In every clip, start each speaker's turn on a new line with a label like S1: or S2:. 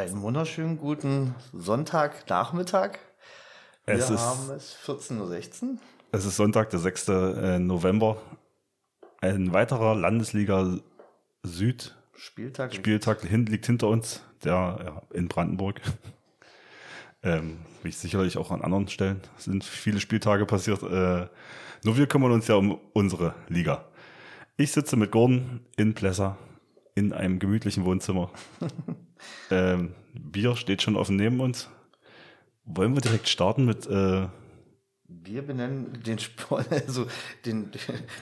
S1: Einen wunderschönen guten Sonntagnachmittag. Wir
S2: Es ist-
S1: haben es 14.16 Uhr.
S2: Es ist Sonntag, der 6. äh, November. Ein weiterer Landesliga Süd
S1: Spieltag.
S2: Spieltag hin, liegt hinter uns, der in Brandenburg. Ähm, wie sicherlich auch an anderen Stellen sind viele Spieltage passiert. Äh, nur wir kümmern uns ja um unsere Liga. Ich sitze mit Gordon in Plessa in einem gemütlichen Wohnzimmer. ähm, Bier steht schon offen neben uns. Wollen wir direkt starten mit äh,
S1: Wir benennen den Sport, also den,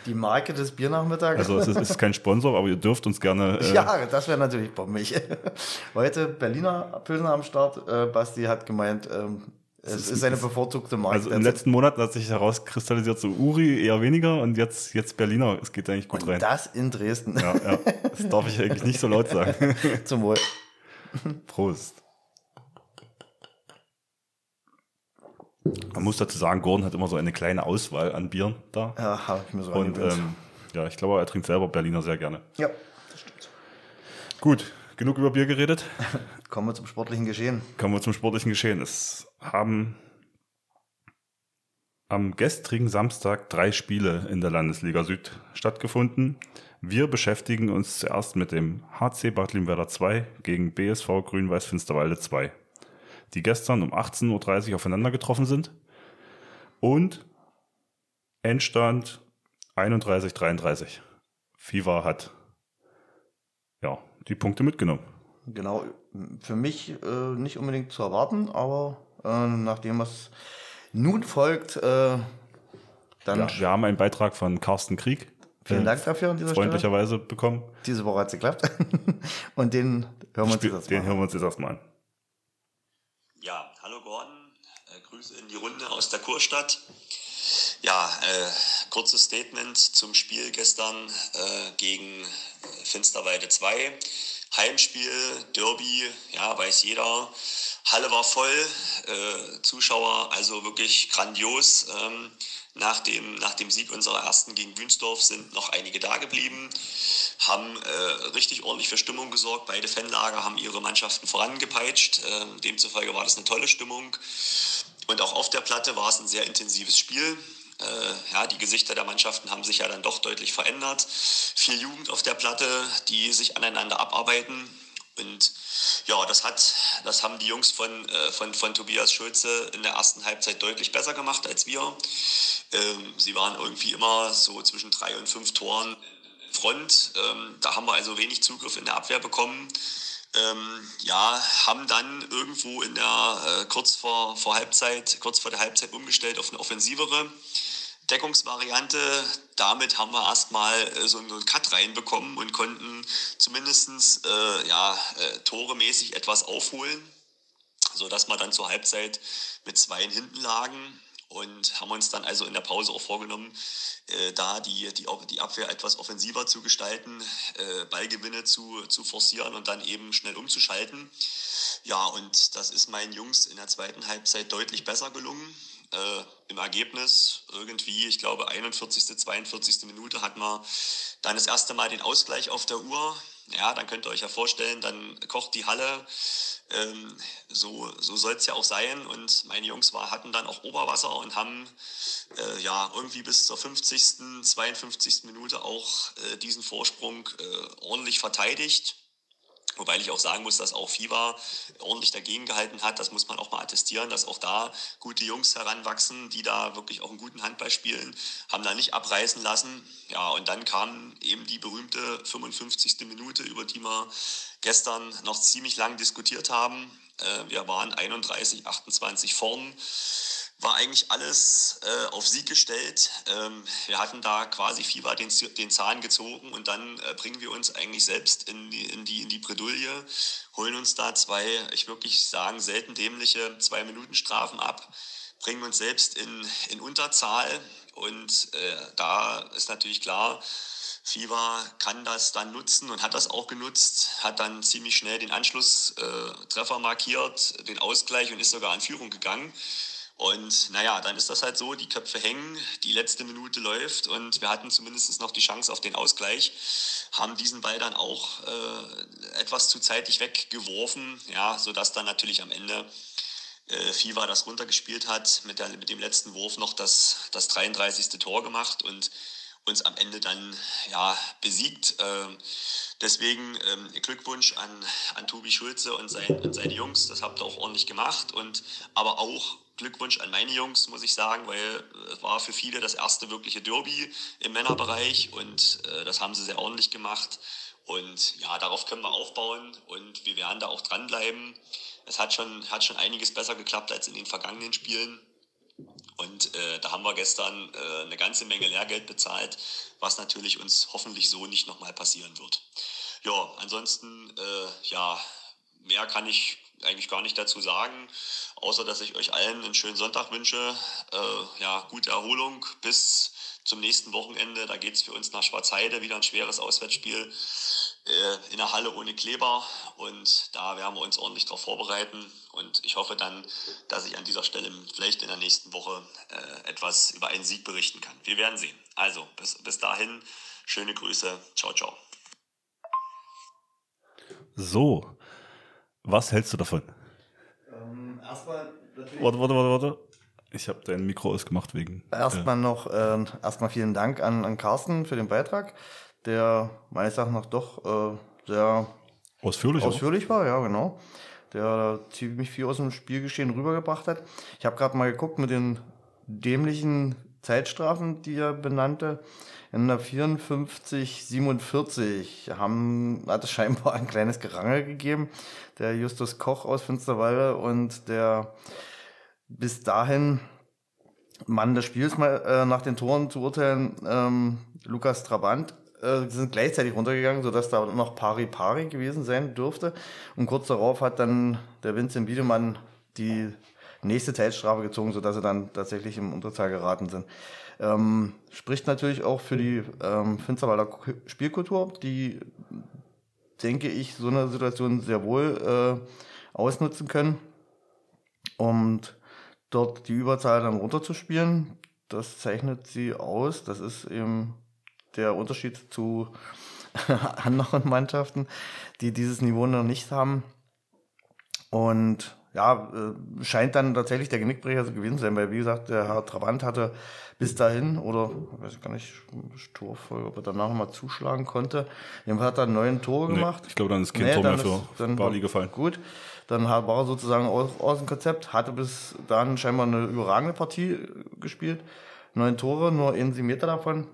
S1: die Marke des Biernachmittags.
S2: Also es ist, es ist kein Sponsor, aber ihr dürft uns gerne. Äh,
S1: ja, das wäre natürlich bombig. Heute Berliner Pilsner am Start. Äh, Basti hat gemeint, ähm, es ist, eine bevorzugte Marke.
S2: Also im letzten Monat hat sich herauskristallisiert, so Uri eher weniger und jetzt, jetzt Berliner. Es geht eigentlich gut
S1: Und
S2: rein.
S1: das in Dresden.
S2: Ja, ja. Das darf ich eigentlich nicht so laut sagen.
S1: Zum Wohl.
S2: Prost. Man muss dazu sagen, Gordon hat immer so eine kleine Auswahl an Bieren da.
S1: Ja, habe ich mir so
S2: Und ähm, ja, ich glaube, er trinkt selber Berliner sehr gerne.
S1: ja,
S2: Gut, genug über Bier geredet.
S1: kommen wir zum sportlichen Geschehen.
S2: Kommen wir zum sportlichen Geschehen. Es haben am gestrigen Samstag drei Spiele in der Landesliga Süd stattgefunden. Wir beschäftigen uns zuerst mit dem HC Bad Limwerder 2 gegen BSV Grün-Weiß Finsterwalde 2, die gestern um 18.30 Uhr aufeinander getroffen sind. Und Endstand 31-33. FIFA hat ja, die Punkte mitgenommen.
S1: Genau, für mich äh, nicht unbedingt zu erwarten, aber äh, nachdem was nun folgt, äh, dann
S2: Ja, wir haben einen Beitrag von Carsten Krieg.
S1: Vielen
S2: äh,
S1: Dank dafür an dieser Stelle.
S2: freundlicherweise bekommen.
S1: Diese Woche hat es geklappt. Und den hören wir uns
S2: Spiel,
S1: jetzt
S2: den
S1: mal.
S2: hören wir uns jetzt erstmal an.
S3: Ja, hallo Gordon, äh, Grüße in die Runde aus der Kurstadt. Ja, äh, kurzes Statement zum Spiel gestern äh, gegen äh, Finsterwalde 2. Heimspiel, Derby, ja, weiß jeder. Halle war voll, äh, Zuschauer, also wirklich grandios. Ähm, nach, dem, nach dem Sieg unserer ersten gegen Wünsdorf sind noch einige da geblieben, haben äh, richtig ordentlich für Stimmung gesorgt. Beide Fanlager haben ihre Mannschaften vorangepeitscht. Ähm, demzufolge war das eine tolle Stimmung. Und auch auf der Platte war es ein sehr intensives Spiel. Äh, ja, die Gesichter der Mannschaften haben sich ja dann doch deutlich verändert. Viel Jugend auf der Platte, die sich aneinander abarbeiten. Und ja, das hat, das haben die Jungs von, äh, von, von Tobias Schulze in der ersten Halbzeit deutlich besser gemacht als wir. Ähm, sie waren irgendwie immer so zwischen drei und fünf Toren Front. Ähm, da haben wir also wenig Zugriff in der Abwehr bekommen. Ähm, ja, haben dann irgendwo in der äh, kurz vor, vor Halbzeit, kurz vor der Halbzeit umgestellt auf eine offensivere Deckungsvariante. Damit haben wir erstmal äh, so einen Cut reinbekommen und konnten zumindest äh, ja, äh, toremäßig etwas aufholen, sodass wir dann zur Halbzeit mit zwei hinten lagen und haben uns dann also in der Pause auch vorgenommen, äh, da die, die, die Abwehr etwas offensiver zu gestalten, äh, Ballgewinne zu, zu forcieren und dann eben schnell umzuschalten. Ja, und das ist meinen Jungs in der zweiten Halbzeit deutlich besser gelungen. Äh, Im Ergebnis irgendwie, ich glaube, 41., 42. Minute hat man dann das erste Mal den Ausgleich auf der Uhr. Ja, dann könnt ihr euch ja vorstellen, dann kocht die Halle. Ähm, so so soll es ja auch sein. Und meine Jungs war, hatten dann auch Oberwasser und haben äh, ja irgendwie bis zur 50., 52. Minute auch äh, diesen Vorsprung äh, ordentlich verteidigt. Wobei ich auch sagen muss, dass auch FIBA ordentlich dagegen gehalten hat. Das muss man auch mal attestieren, dass auch da gute Jungs heranwachsen, die da wirklich auch einen guten Handball spielen, haben da nicht abreißen lassen. Ja, und dann kam eben die berühmte 55. Minute, über die wir gestern noch ziemlich lang diskutiert haben. Äh, Wir waren 31, 28 vorn. War eigentlich alles äh, auf Sieg gestellt. Ähm, wir hatten da quasi Fieber den, den Zahn gezogen und dann äh, bringen wir uns eigentlich selbst in die, in, die, in die Bredouille, holen uns da zwei, ich wirklich sagen, selten dämliche Zwei-Minuten-Strafen ab, bringen uns selbst in, in Unterzahl und äh, da ist natürlich klar, Fieber kann das dann nutzen und hat das auch genutzt, hat dann ziemlich schnell den Anschlusstreffer äh, markiert, den Ausgleich und ist sogar in Führung gegangen. Und naja, dann ist das halt so, die Köpfe hängen, die letzte Minute läuft und wir hatten zumindest noch die Chance auf den Ausgleich, haben diesen Ball dann auch äh, etwas zu zeitig weggeworfen, ja, sodass dann natürlich am Ende äh, Fiva das runtergespielt hat, mit, der, mit dem letzten Wurf noch das, das 33. Tor gemacht und uns am Ende dann ja, besiegt. Ähm, deswegen ähm, Glückwunsch an, an Tobi Schulze und, sein, und seine Jungs, das habt ihr auch ordentlich gemacht. Und aber auch Glückwunsch an meine Jungs, muss ich sagen, weil es war für viele das erste wirkliche Derby im Männerbereich und äh, das haben sie sehr ordentlich gemacht. Und ja, darauf können wir aufbauen und wir werden da auch dranbleiben. Es hat schon, hat schon einiges besser geklappt als in den vergangenen Spielen. Und äh, da haben wir gestern äh, eine ganze Menge Lehrgeld bezahlt, was natürlich uns hoffentlich so nicht nochmal passieren wird. Ja, ansonsten, äh, ja, mehr kann ich eigentlich gar nicht dazu sagen, außer dass ich euch allen einen schönen Sonntag wünsche. Äh, ja, gute Erholung bis zum nächsten Wochenende. Da geht es für uns nach Schwarzheide, wieder ein schweres Auswärtsspiel in der Halle ohne Kleber. Und da werden wir uns ordentlich darauf vorbereiten. Und ich hoffe dann, dass ich an dieser Stelle vielleicht in der nächsten Woche äh, etwas über einen Sieg berichten kann. Wir werden sehen. Also, bis, bis dahin, schöne Grüße. Ciao, ciao.
S2: So, was hältst du davon?
S1: Ähm, erstmal
S2: natürlich. Warte, warte, warte, warte. Ich habe dein Mikro ausgemacht wegen.
S1: Erstmal äh, noch, äh, erstmal vielen Dank an, an Carsten für den Beitrag, der meines Erachtens nach doch äh, sehr
S2: ausführlich,
S1: ausführlich war, ja, genau. Der ziemlich viel aus dem Spielgeschehen rübergebracht hat. Ich habe gerade mal geguckt mit den dämlichen Zeitstrafen, die er benannte. In der 54, 47 haben, hat es scheinbar ein kleines Gerangel gegeben. Der Justus Koch aus Finsterwalde und der bis dahin Mann des Spiels mal äh, nach den Toren zu urteilen, ähm, Lukas Trabant, äh, sind gleichzeitig runtergegangen, sodass da noch Pari Pari gewesen sein dürfte. Und kurz darauf hat dann der Vincent Biedemann die nächste Zeitstrafe gezogen, sodass sie dann tatsächlich im Unterzahl geraten sind. Ähm, spricht natürlich auch für die ähm, Finsterwalder Spielkultur, die, denke ich, so eine Situation sehr wohl äh, ausnutzen können, um dort die Überzahl dann runterzuspielen. Das zeichnet sie aus. Das ist eben der Unterschied zu anderen Mannschaften, die dieses Niveau noch nicht haben. Und ja, äh, scheint dann tatsächlich der Genickbrecher gewesen zu sein, weil wie gesagt, der Herr Trabant hatte bis dahin, oder ich weiß gar nicht, Torfolge, ob er danach mal zuschlagen konnte. Jedenfalls hat er neun Tore nee, gemacht.
S2: Ich glaube, dann ist kein nee, Tor mehr für dann Bali gefallen.
S1: Gut, dann war er sozusagen aus, aus dem Konzept, hatte bis dahin scheinbar eine überragende Partie gespielt. Neun Tore, nur ein Meter davon.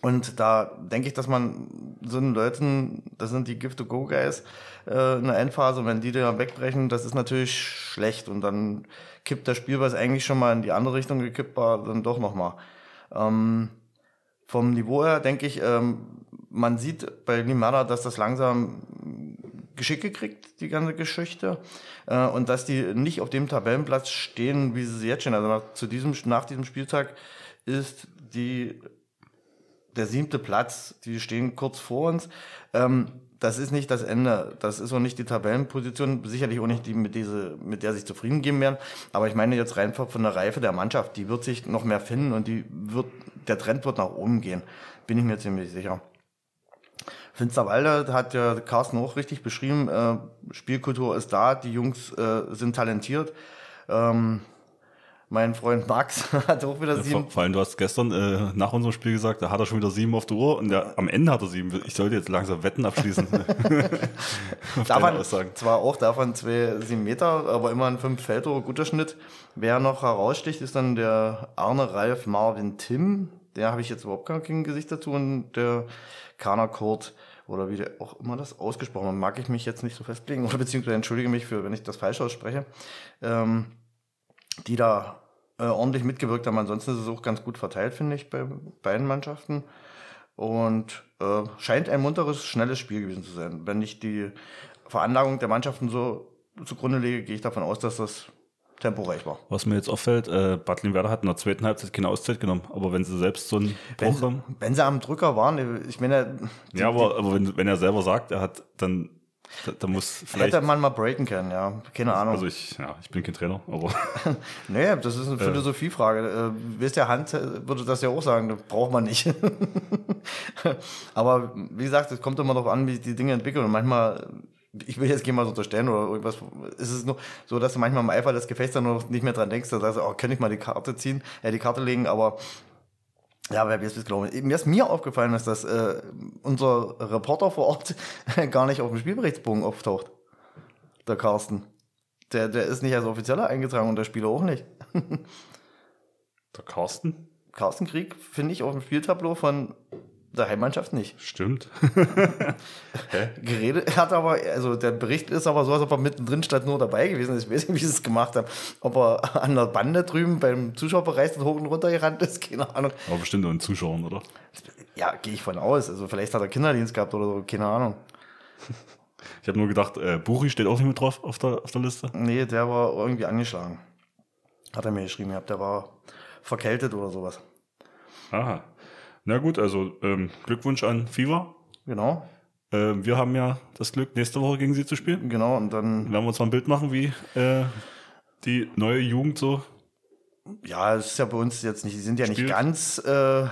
S1: Und da denke ich, dass man so einen Leuten, das sind die Gift-to-Go-Guys äh, in der Endphase, wenn die da wegbrechen, das ist natürlich schlecht. Und dann kippt das Spiel, was eigentlich schon mal in die andere Richtung gekippt war, dann doch nochmal. Ähm, vom Niveau her denke ich, ähm, man sieht bei Limada, dass das langsam Geschicke kriegt, die ganze Geschichte. Äh, und dass die nicht auf dem Tabellenplatz stehen, wie sie jetzt stehen. Also nach, zu diesem, nach diesem Spieltag ist die der siebte Platz, die stehen kurz vor uns. Ähm, das ist nicht das Ende. Das ist auch nicht die Tabellenposition, sicherlich auch nicht die, mit, diese, mit der sich zufrieden geben werden. Aber ich meine jetzt rein von der Reife der Mannschaft, die wird sich noch mehr finden und die wird, der Trend wird nach oben gehen. Bin ich mir ziemlich sicher. Finsterwalde hat ja Carsten auch richtig beschrieben. Äh, Spielkultur ist da, die Jungs äh, sind talentiert. Ähm, mein Freund Max hat auch wieder sieben.
S2: Ja, vor allem, du hast gestern äh, nach unserem Spiel gesagt, da hat er schon wieder sieben auf der Uhr und der, am Ende hat er sieben. Ich sollte jetzt langsam Wetten abschließen.
S1: davon, zwar auch davon zwei sieben Meter, aber immer ein fünf Feldtore, guter Schnitt. Wer noch heraussticht, ist dann der Arne Ralf Marvin Tim. Der habe ich jetzt überhaupt kein Gesicht dazu und der Kana Kurt oder wie der auch immer das ausgesprochen hat, mag ich mich jetzt nicht so festlegen oder beziehungsweise entschuldige mich für, wenn ich das falsch ausspreche. Ähm, die da äh, ordentlich mitgewirkt haben. Ansonsten ist es auch ganz gut verteilt, finde ich, bei beiden Mannschaften. Und äh, scheint ein munteres, schnelles Spiel gewesen zu sein. Wenn ich die Veranlagung der Mannschaften so zugrunde lege, gehe ich davon aus, dass das temporeich war.
S2: Was mir jetzt auffällt, äh, Bad Werder hat in der zweiten Halbzeit keine Auszeit genommen. Aber wenn sie selbst so einen
S1: Bruch haben. Wenn sie am Drücker waren, ich meine.
S2: Die, ja, aber, aber wenn, wenn er selber sagt, er hat dann da, da, muss vielleicht.
S1: Hätte man mal breaken können, ja. Keine Ahnung.
S2: Also ich, ja, ich bin kein Trainer, aber.
S1: nee, das ist eine äh. Philosophiefrage. Äh, wisst ihr, Hand würde das ja auch sagen, das braucht man nicht. aber wie gesagt, es kommt immer darauf an, wie sich die Dinge entwickeln. Und manchmal, ich will jetzt gerne mal so unterstellen oder irgendwas, ist es nur so, dass du manchmal im Eifer des Gefechts dann noch nicht mehr dran denkst, da sagst du, oh, kann ich mal die Karte ziehen, äh, die Karte legen, aber ja, wer wird es glauben? Mir ist mir aufgefallen, dass äh, unser Reporter vor Ort gar nicht auf dem Spielberichtsbogen auftaucht. Der Carsten. Der, der ist nicht als Offizieller eingetragen und der Spieler auch nicht.
S2: der Carsten?
S1: Carsten Krieg finde ich auf dem Spieltableau von der Heimmannschaft nicht.
S2: Stimmt.
S1: Geredet hat aber, also der Bericht ist aber so, als ob er mittendrin statt nur dabei gewesen ist. Ich weiß nicht, wie sie es gemacht haben. Ob er an der Bande drüben beim Zuschauerbereich hoch und runter gerannt ist, keine Ahnung.
S2: Aber bestimmt ein Zuschauern, oder?
S1: Ja, gehe ich von aus. Also vielleicht hat er Kinderdienst gehabt oder so, keine Ahnung.
S2: Ich habe nur gedacht, äh, Buchi steht auch nicht mit drauf auf der, auf der Liste.
S1: Nee, der war irgendwie angeschlagen. Hat er mir geschrieben gehabt, der war verkältet oder sowas.
S2: Aha. Na gut, also ähm, Glückwunsch an FIFA.
S1: Genau.
S2: Äh, wir haben ja das Glück, nächste Woche gegen sie zu spielen.
S1: Genau, und dann
S2: werden wir uns mal ein Bild machen, wie äh, die neue Jugend so.
S1: Ja, es ist ja bei uns jetzt nicht, die sind ja spielt. nicht ganz äh,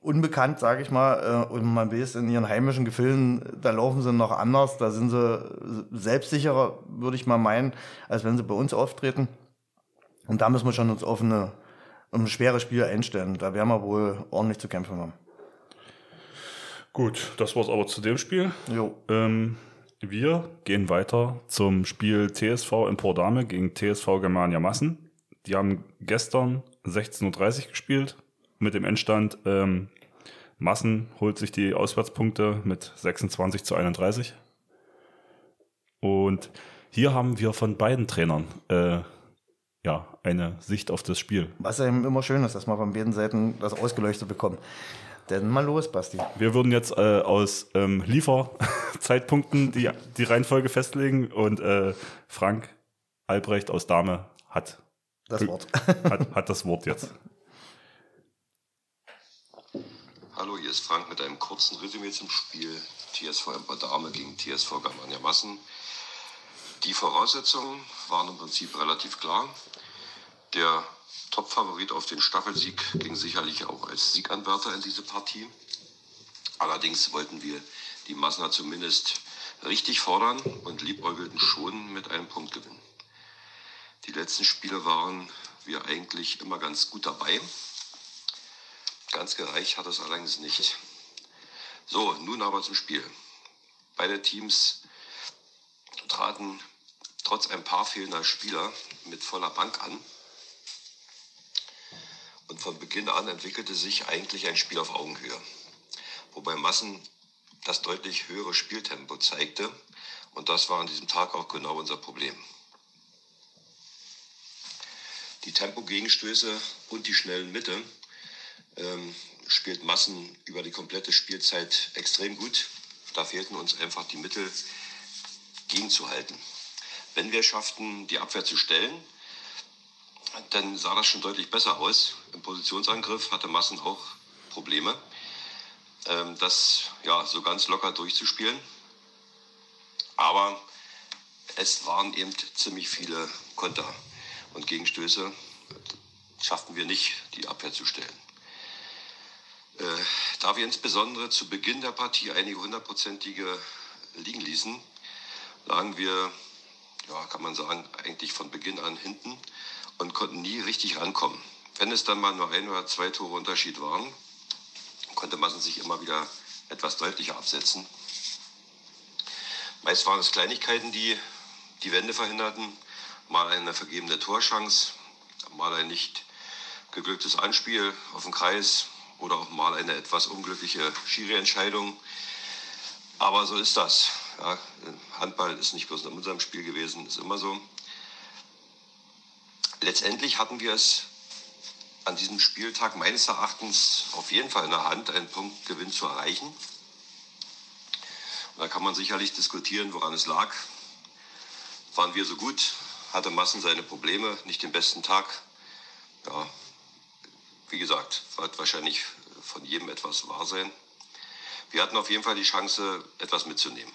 S1: unbekannt, sage ich mal. Äh, und man weiß, in ihren heimischen Gefilden, da laufen sie noch anders, da sind sie selbstsicherer, würde ich mal meinen, als wenn sie bei uns auftreten. Und da müssen wir schon uns auf eine ein schweres Spiel einstellen. Da werden wir wohl ordentlich zu kämpfen haben.
S2: Gut, das war's aber zu dem Spiel.
S1: Jo.
S2: Ähm, wir gehen weiter zum Spiel TSV in Pordame gegen TSV Germania Massen. Die haben gestern 16.30 Uhr gespielt mit dem Endstand ähm, Massen holt sich die Auswärtspunkte mit 26 zu 31. Und hier haben wir von beiden Trainern äh, ja, eine Sicht auf das Spiel.
S1: Was ja immer schön ist, dass man von beiden Seiten das ausgeleuchtet bekommt. Dann mal los, Basti.
S2: Wir würden jetzt äh, aus ähm, Lieferzeitpunkten die, die Reihenfolge festlegen und äh, Frank Albrecht aus Dame hat
S1: das Wort.
S2: hat, hat das Wort jetzt.
S4: Hallo, hier ist Frank mit einem kurzen Resümee zum Spiel TSV Emper Dame gegen TSV Germania Massen. Die Voraussetzungen waren im Prinzip relativ klar. Der Topfavorit auf den Staffelsieg ging sicherlich auch als Sieganwärter in diese Partie. Allerdings wollten wir die Massener zumindest richtig fordern und liebäugelten schon mit einem Punktgewinn. Die letzten Spiele waren wir eigentlich immer ganz gut dabei. Ganz gereicht hat es allerdings nicht. So, nun aber zum Spiel. Beide Teams traten trotz ein paar fehlender Spieler mit voller Bank an. Und von Beginn an entwickelte sich eigentlich ein Spiel auf Augenhöhe. Wobei Massen das deutlich höhere Spieltempo zeigte. Und das war an diesem Tag auch genau unser Problem. Die Tempo-Gegenstöße und die schnellen Mitte ähm, spielt Massen über die komplette Spielzeit extrem gut. Da fehlten uns einfach die Mittel gegenzuhalten. Wenn wir schafften, die Abwehr zu stellen, dann sah das schon deutlich besser aus. Im Positionsangriff hatte Massen auch Probleme, ähm, das ja, so ganz locker durchzuspielen. Aber es waren eben ziemlich viele Konter und Gegenstöße schafften wir nicht, die Abwehr zu stellen. Äh, da wir insbesondere zu Beginn der Partie einige hundertprozentige liegen ließen, lagen wir ja, kann man sagen, eigentlich von Beginn an hinten und konnten nie richtig rankommen. Wenn es dann mal nur ein oder zwei Tore Unterschied waren, konnte man sich immer wieder etwas deutlicher absetzen. Meist waren es Kleinigkeiten, die die Wende verhinderten, mal eine vergebene Torschance, mal ein nicht geglücktes Anspiel auf den Kreis oder auch mal eine etwas unglückliche Schiri-Entscheidung. Aber so ist das. Ja, Handball ist nicht bloß in unserem Spiel gewesen, ist immer so. Letztendlich hatten wir es an diesem Spieltag meines Erachtens auf jeden Fall in der Hand, einen Punktgewinn zu erreichen. Und da kann man sicherlich diskutieren, woran es lag. Waren wir so gut? Hatte Massen seine Probleme, nicht den besten Tag? Ja, wie gesagt, wird wahrscheinlich von jedem etwas wahr sein. Wir hatten auf jeden Fall die Chance, etwas mitzunehmen.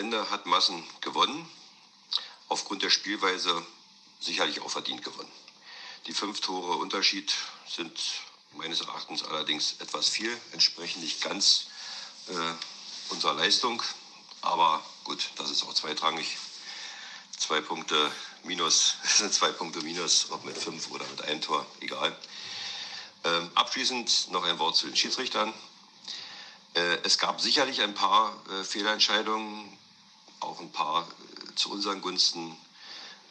S4: Ende hat Massen gewonnen, aufgrund der Spielweise sicherlich auch verdient gewonnen. Die fünf Tore Unterschied sind meines Erachtens allerdings etwas viel, entsprechen nicht ganz äh, unserer Leistung. Aber gut, das ist auch zweitrangig. Zwei Punkte minus, zwei Punkte minus, ob mit fünf oder mit einem Tor, egal. Ähm, abschließend noch ein Wort zu den Schiedsrichtern. Äh, es gab sicherlich ein paar äh, Fehlentscheidungen, auch ein paar äh, zu unseren Gunsten,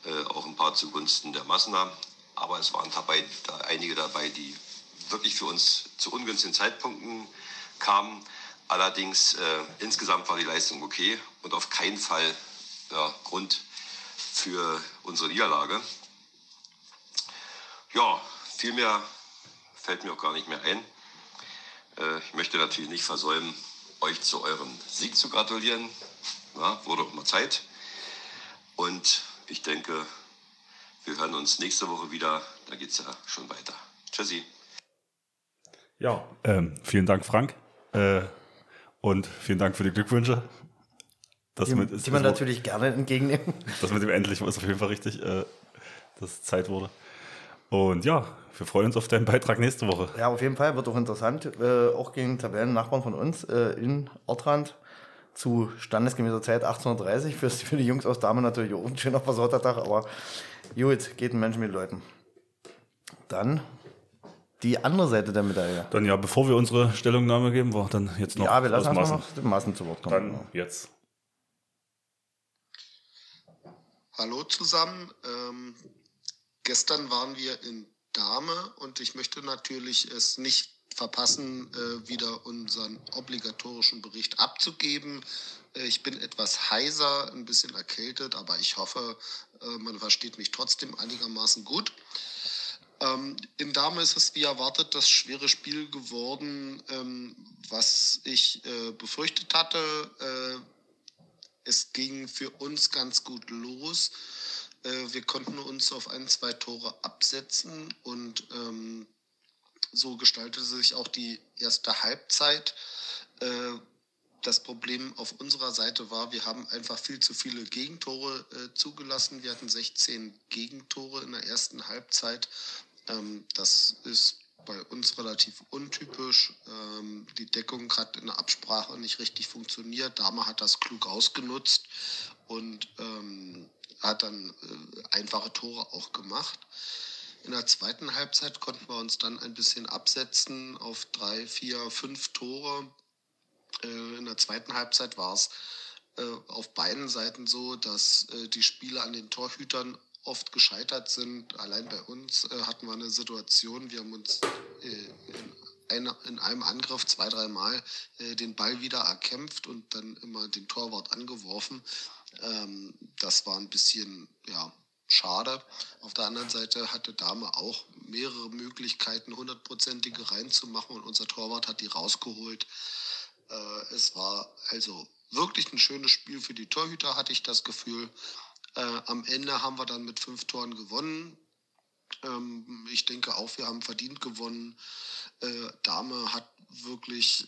S4: äh, auch ein paar zugunsten der Massener aber es waren dabei, da einige dabei, die wirklich für uns zu ungünstigen Zeitpunkten kamen. Allerdings äh, insgesamt war die Leistung okay und auf keinen Fall ja, Grund für unsere Niederlage. Ja, viel mehr fällt mir auch gar nicht mehr ein. Ich möchte natürlich nicht versäumen, euch zu eurem Sieg zu gratulieren. Ja, wurde auch mal Zeit. Und ich denke, wir hören uns nächste Woche wieder. Da geht es ja schon weiter. Tschüssi.
S2: Ja, ähm, vielen Dank, Frank. Äh, und vielen Dank für die Glückwünsche.
S1: Das die, mit, die man natürlich gerne entgegennehmen.
S2: Das mit dem endlich ist auf jeden Fall richtig, äh, dass es Zeit wurde. Und ja, wir freuen uns auf deinen Beitrag nächste Woche.
S1: Ja, auf jeden Fall wird auch interessant. Äh, auch gegen Tabellennachbarn von uns äh, in Ortrand zu standesgemäßer Zeit 1830. Für, für die Jungs aus Damen natürlich auch ein schöner versorter Tag, aber Gut, geht ein Mensch mit Leuten. Dann die andere Seite der Medaille.
S2: Dann ja, bevor wir unsere Stellungnahme geben, war dann jetzt noch.
S1: Ja, wir lassen uns noch den Maßen zu Wort kommen.
S2: Dann jetzt.
S5: Hallo zusammen. Ähm, gestern waren wir in Dame und ich möchte natürlich es nicht verpassen, äh, wieder unseren obligatorischen Bericht abzugeben. Äh, ich bin etwas heiser, ein bisschen erkältet, aber ich hoffe, äh, man versteht mich trotzdem einigermaßen gut. Ähm, in Dame ist es wie erwartet das schwere Spiel geworden, ähm, was ich äh, befürchtet hatte. Äh, es ging für uns ganz gut los. Äh, wir konnten uns auf ein, zwei Tore absetzen und ähm, so gestaltete sich auch die erste Halbzeit. Äh, das Problem auf unserer Seite war, wir haben einfach viel zu viele Gegentore äh, zugelassen. Wir hatten 16 Gegentore in der ersten Halbzeit. Ähm, das ist bei uns relativ untypisch. Ähm, die Deckung hat in der Absprache nicht richtig funktioniert. Dame hat das klug ausgenutzt und ähm, hat dann äh, einfache Tore auch gemacht. In der zweiten Halbzeit konnten wir uns dann ein bisschen absetzen auf drei, vier, fünf Tore. Äh, in der zweiten Halbzeit war es äh, auf beiden Seiten so, dass äh, die Spiele an den Torhütern oft gescheitert sind. Allein bei uns hatten wir eine Situation, wir haben uns in, in einem Angriff zwei, dreimal den Ball wieder erkämpft und dann immer den Torwart angeworfen. Ähm, das war ein bisschen, ja, schade. Auf der anderen Seite hatte Dame auch mehrere Möglichkeiten, hundertprozentige reinzumachen und unser Torwart hat die rausgeholt. Äh, es war also wirklich ein schönes Spiel für die Torhüter, hatte ich das Gefühl. Äh, am Ende haben wir dann mit fünf Toren gewonnen. Ähm, ich denke auch, wir haben verdient gewonnen. Äh, Dame hat wirklich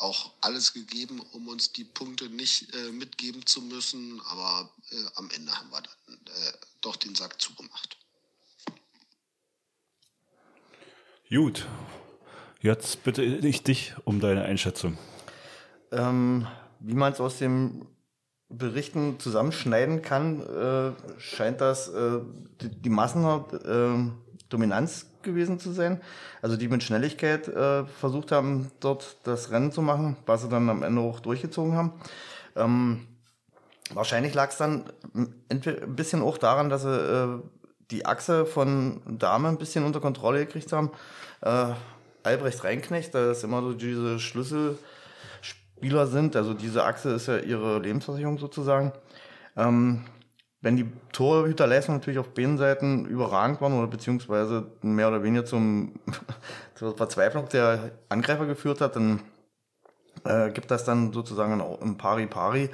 S5: auch alles gegeben, um uns die Punkte nicht äh, mitgeben zu müssen. Aber äh, am Ende haben wir dann äh, doch den Sack zugemacht.
S2: Gut. Jetzt bitte ich dich um deine Einschätzung.
S1: Ähm, wie man es aus den Berichten zusammenschneiden kann, äh, scheint das äh, die, die Massendominanz äh, gewesen zu sein. Also die mit Schnelligkeit äh, versucht haben, dort das Rennen zu machen, was sie dann am Ende auch durchgezogen haben. Ähm, wahrscheinlich lag es dann ein bisschen auch daran, dass sie äh, die Achse von Dame ein bisschen unter Kontrolle gekriegt haben. Äh, Albrecht Reinknecht, da ist immer so diese Schlüssel Spieler sind. Also diese Achse ist ja ihre Lebensversicherung sozusagen. Ähm, wenn die Torhüterleistung natürlich auf beiden Seiten überragend waren oder beziehungsweise mehr oder weniger zum, zur Verzweiflung der Angreifer geführt hat, dann äh, gibt das dann sozusagen ein Pari-Pari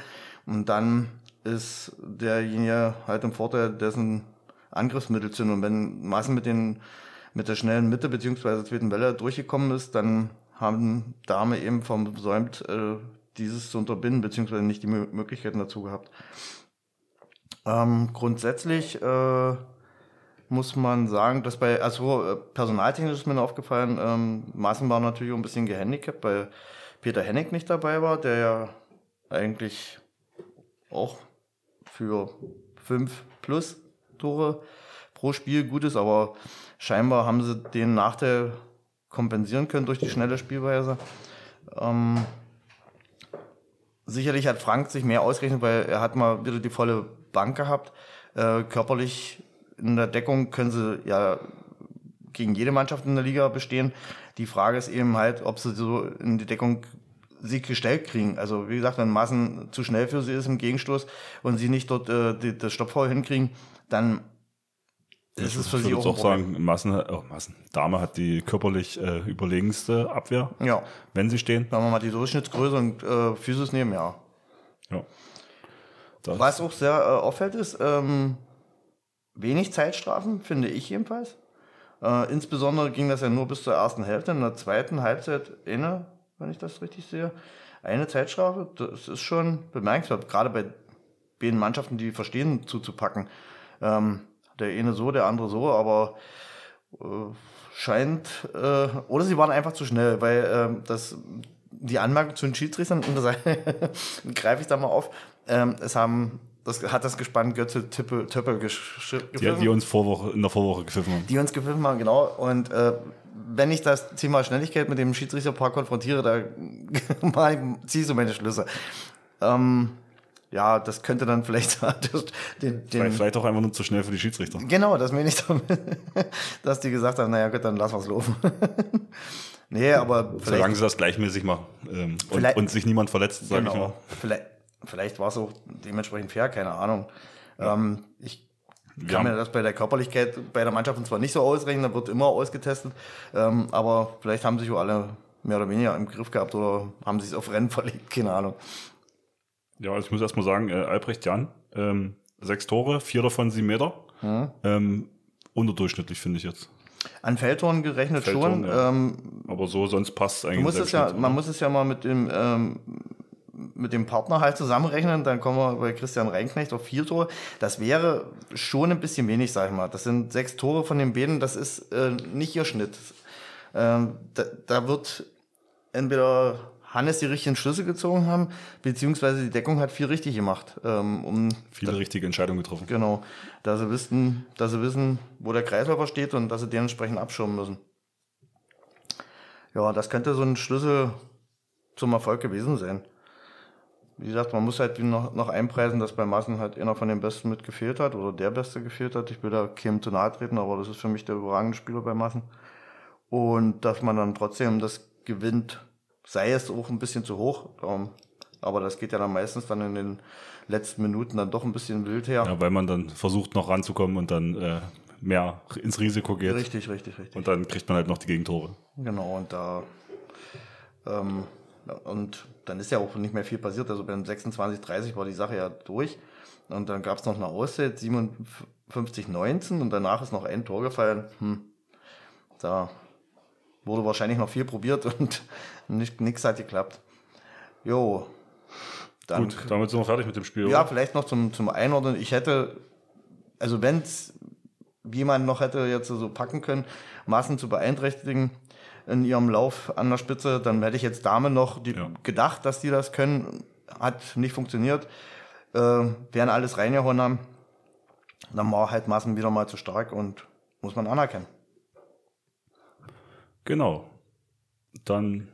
S1: und dann ist derjenige halt im Vorteil, dessen Angriffsmittel sind. Und wenn Massen mit den mit der schnellen Mitte beziehungsweise zweiten Welle durchgekommen ist, dann haben Dame eben versäumt, äh, dieses zu unterbinden, beziehungsweise nicht die Möglichkeiten dazu gehabt. Ähm, grundsätzlich äh, muss man sagen, dass bei, also äh, personaltechnisch ist mir aufgefallen, ähm, Maaßen war natürlich auch ein bisschen gehandicapt, weil Peter Hennig nicht dabei war, der ja eigentlich auch für fünf plus Tore pro Spiel gut ist, aber scheinbar haben sie den Nachteil kompensieren können durch die schnelle Spielweise. Ähm, sicherlich hat Frank sich mehr ausgerechnet, weil er hat mal wieder die volle Bank gehabt. Äh, körperlich in der Deckung können sie ja gegen jede Mannschaft in der Liga bestehen. Die Frage ist eben halt, ob sie so in die Deckung sie gestellt kriegen. Also wie gesagt, wenn Massen zu schnell für sie ist im Gegenstoß und sie nicht dort äh, die, das Stoppfoul hinkriegen, dann
S2: das ist für sie auch, auch sagen, Massen, oh, Massen. Dame hat die körperlich äh, überlegenste Abwehr.
S1: Ja.
S2: Wenn sie stehen.
S1: Wenn wir mal die Durchschnittsgröße und äh, Physis nehmen, ja.
S2: Ja.
S1: Das Was auch sehr äh, auffällt, ist ähm, wenig Zeitstrafen, finde ich jedenfalls. Äh, insbesondere ging das ja nur bis zur ersten Hälfte. In der zweiten Halbzeit eine, wenn ich das richtig sehe, eine Zeitstrafe. Das ist schon bemerkenswert, gerade bei den Mannschaften, die verstehen, zuzupacken. Ähm, der eine so, der andere so, aber äh, scheint, äh, oder sie waren einfach zu schnell, weil äh, das, die Anmerkung zu den Schiedsrichtern, und da greife ich da mal auf, ähm, es haben das hat das Gespann Götze Tippel, Töppel
S2: gepfiffen. Die, die uns Vorwoche, in der Vorwoche gepfiffen haben.
S1: Die uns gepfiffen haben, genau. Und äh, wenn ich das Thema Schnelligkeit mit dem Schiedsrichterpaar konfrontiere, da ziehe ich so meine Schlüsse. Ähm, ja, das könnte dann vielleicht
S2: den, den vielleicht auch einfach nur zu schnell für die Schiedsrichter.
S1: Genau, das meine ich damit, dass die gesagt haben, naja gut, dann lass was laufen. Nee, aber
S2: Solange sie das gleichmäßig machen ähm, und, und, sich niemand verletzt, sage genau. ich mal.
S1: Vielleicht, vielleicht war es auch dementsprechend fair, keine Ahnung. Ja. Ähm, ich kann mir das bei der Körperlichkeit bei der Mannschaft zwar nicht so ausrechnen, da wird immer ausgetestet, ähm, aber vielleicht haben sich auch alle mehr oder weniger im Griff gehabt oder haben sich auf Rennen verlegt, keine Ahnung.
S2: Ja, also ich muss erstmal sagen, äh, Albrecht Jan, ähm, sechs Tore, vier davon sieben Meter. Mhm. Ähm, unterdurchschnittlich, finde ich jetzt.
S1: An Feldtoren gerechnet Feldtoren, schon. Ja. Ähm,
S2: Aber so, sonst passt es eigentlich.
S1: Muss es ja, man muss es ja mal mit dem, ähm, mit dem Partner halt zusammenrechnen, dann kommen wir bei Christian Reinknecht auf vier Tore. Das wäre schon ein bisschen wenig, sag ich mal. Das sind sechs Tore von den beiden, das ist äh, nicht ihr Schnitt. Ähm, da, da wird entweder Hannes die richtigen Schlüsse gezogen haben, beziehungsweise die Deckung hat viel richtig gemacht. Ähm, um
S2: Viele da, richtige Entscheidungen getroffen.
S1: Genau, da sie wissen, dass sie wissen, wo der Kreisläufer steht und dass sie dementsprechend abschirmen müssen. Ja, das könnte so ein Schlüssel zum Erfolg gewesen sein. Wie gesagt, man muss halt noch, noch einpreisen, dass bei Massen halt einer von den Besten mit gefehlt hat oder der Beste gefehlt hat. Ich will da keinem zu nahe treten, aber das ist für mich der überragende Spieler bei Massen. Und dass man dann trotzdem das gewinnt, sei es auch ein bisschen zu hoch. Ähm, aber das geht ja dann meistens dann in den letzten Minuten dann doch ein bisschen wild her.
S2: Ja, weil man dann versucht noch ranzukommen und dann äh, mehr ins Risiko geht.
S1: Richtig, richtig, richtig.
S2: Und dann kriegt man halt noch die Gegentore.
S1: Genau, und da ähm, und dann ist ja auch nicht mehr viel passiert. Also beim 26, 30 war die Sache ja durch. Und dann gab es noch eine Auszeit, 57, 19 und danach ist noch ein Tor gefallen. Hm. Da wurde wahrscheinlich noch viel probiert und nichts hat geklappt. Jo.
S2: Dann, Gut, damit sind wir fertig mit dem Spiel.
S1: Ja, oder? vielleicht noch zum, zum Einordnen. Ich hätte, also wenn es jemand noch hätte jetzt so packen können, Maßen zu beeinträchtigen in ihrem Lauf an der Spitze, dann hätte ich jetzt Dame noch die, ja. gedacht, dass die das können. Hat nicht funktioniert. Äh, werden alles reingehauen haben. Dann war halt Maßen wieder mal zu stark und muss man anerkennen.
S2: Genau. Dann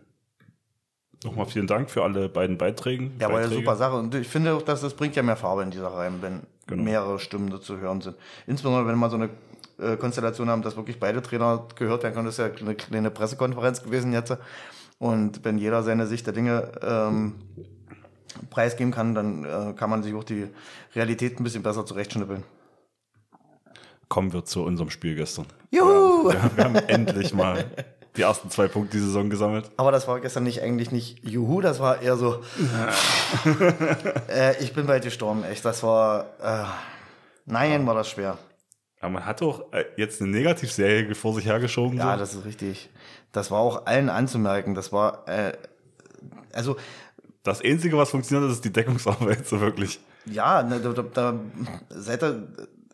S2: nochmal vielen Dank für alle beiden Beiträge.
S1: Ja, war ja super Sache. Und ich finde auch, dass das bringt ja mehr Farbe in dieser Reihe, wenn genau. mehrere Stimmen zu hören sind. Insbesondere, wenn wir so eine äh, Konstellation haben, dass wirklich beide Trainer gehört werden können. Das ist ja eine kleine Pressekonferenz gewesen jetzt. Und wenn jeder seine Sicht der Dinge ähm, preisgeben kann, dann äh, kann man sich auch die Realität ein bisschen besser zurechtschnippeln.
S2: Kommen wir zu unserem Spiel gestern.
S1: Juhu!
S2: Wir, wir haben endlich mal die ersten zwei Punkte die Saison gesammelt.
S1: Aber das war gestern nicht eigentlich nicht Juhu, das war eher so. äh, ich bin bei dir gestorben, echt. Das war. Äh, nein, war das schwer.
S2: Aber man hat auch äh, jetzt eine Negativserie vor sich hergeschoben.
S1: Ja,
S2: so.
S1: das ist richtig. Das war auch allen anzumerken. Das war. Äh, also,
S2: Das Einzige, was funktioniert, hat, ist die Deckungsarbeit, so wirklich.
S1: ja, ne, da, da, da, seid ihr,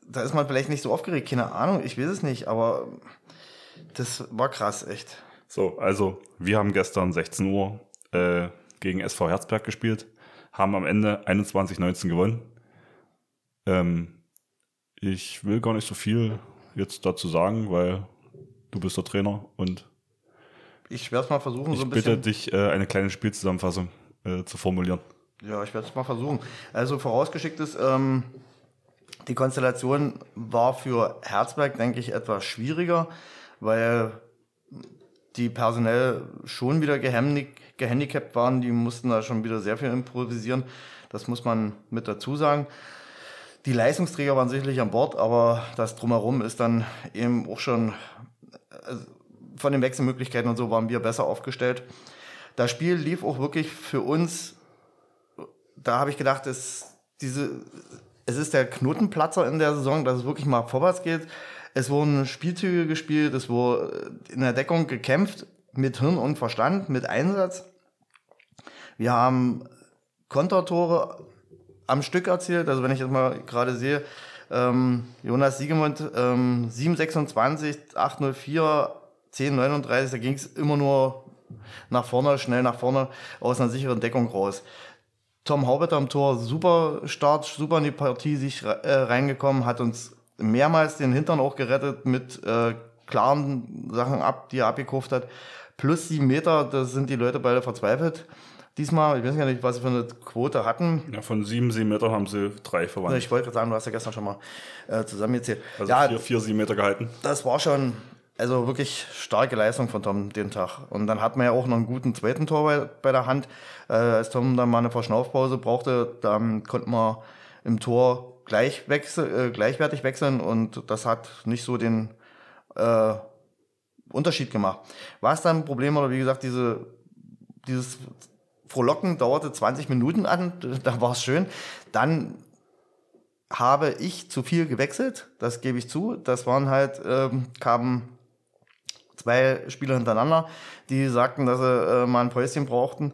S1: da ist man vielleicht nicht so aufgeregt, keine Ahnung, ich weiß es nicht, aber das war krass, echt.
S2: So, also wir haben gestern 16 Uhr äh, gegen SV Herzberg gespielt, haben am Ende 21-19 gewonnen. Ähm, ich will gar nicht so viel jetzt dazu sagen, weil du bist der Trainer und
S1: Ich werde es mal versuchen,
S2: ich
S1: so ein
S2: bitte
S1: bisschen.
S2: dich, äh, eine kleine Spielzusammenfassung äh, zu formulieren.
S1: Ja, ich werde es mal versuchen. Also vorausgeschickt ist, ähm, die Konstellation war für Herzberg, denke ich, etwas schwieriger, weil die personell schon wieder gehandic gehandicapt waren. Die mussten da schon wieder sehr viel improvisieren. Das muss man mit dazu sagen. Die Leistungsträger waren sicherlich an Bord, aber das drumherum ist dann eben auch schon also von den Wechselmöglichkeiten und so waren wir besser aufgestellt. Das Spiel lief auch wirklich für uns da habe ich gedacht, es, diese, es ist der Knotenplatzer in der Saison, dass es wirklich mal vorwärts geht. Es wurden Spielzüge gespielt, es wurde in der Deckung gekämpft, mit Hirn und Verstand, mit Einsatz. Wir haben Kontertore am Stück erzielt. Also wenn ich jetzt mal gerade sehe, ähm, Jonas Siegemund, ähm, 726, 804, 1039, da ging es immer nur nach vorne, schnell nach vorne, aus einer sicheren Deckung raus. Tom Haubert am Tor, super Start, super in die Partie sich äh, reingekommen, hat uns mehrmals den Hintern auch gerettet mit äh, klaren Sachen ab, die er abgekauft hat. Plus sieben Meter, da sind die Leute beide verzweifelt. Diesmal, ich weiß gar nicht, was sie für eine Quote hatten.
S2: Ja, von sieben, sieben Meter haben sie drei verwandelt.
S1: Ich wollte gerade sagen, du hast ja gestern schon mal äh, zusammengezählt.
S2: Also
S1: ja,
S2: vier, vier, sieben Meter gehalten.
S1: das war schon, also wirklich starke Leistung von Tom den Tag. Und dann hat man ja auch noch einen guten zweiten Tor bei, bei der Hand. Äh, als Tom dann mal eine Verschnaufpause brauchte, dann konnte man im Tor gleich wechsel, äh, gleichwertig wechseln und das hat nicht so den äh, Unterschied gemacht. War es dann ein Problem oder wie gesagt, diese, dieses Frohlocken dauerte 20 Minuten an, da war es schön. Dann habe ich zu viel gewechselt, das gebe ich zu. Das waren halt, ähm, kamen zwei Spieler hintereinander, die sagten, dass sie äh, mal ein Päuschen brauchten.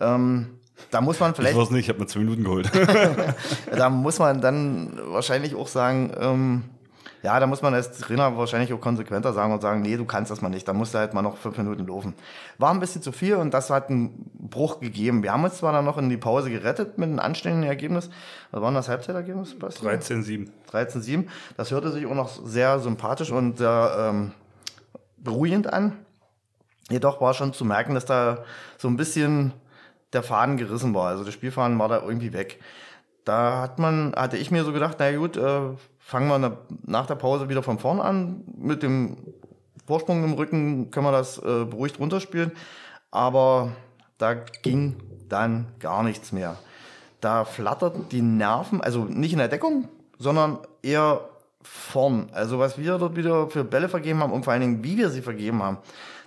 S1: Ähm, da muss man
S2: Ich
S1: vielleicht,
S2: weiß nicht, ich habe mir zwei Minuten geholt.
S1: da muss man dann wahrscheinlich auch sagen, ähm, ja, da muss man als Trainer wahrscheinlich auch konsequenter sagen und sagen, nee, du kannst das mal nicht, da musst du halt mal noch fünf Minuten laufen. War ein bisschen zu viel und das hat einen Bruch gegeben. Wir haben uns zwar dann noch in die Pause gerettet mit einem anständigen Ergebnis. Was war denn das Halbzeitergebnis? Basti?
S2: 13-7.
S1: 13-7. Das hörte sich auch noch sehr sympathisch und sehr ähm, beruhigend an. Jedoch war schon zu merken, dass da so ein bisschen der Faden gerissen war. Also der Spielfaden war da irgendwie weg. Da hat man, hatte ich mir so gedacht, na gut, äh, fangen wir na- nach der Pause wieder von vorn an. Mit dem Vorsprung im Rücken können wir das äh, beruhigt runterspielen. Aber da ging dann gar nichts mehr. Da flatterten die Nerven, also nicht in der Deckung, sondern eher vorn. Also was wir dort wieder für Bälle vergeben haben und vor allen Dingen, wie wir sie vergeben haben,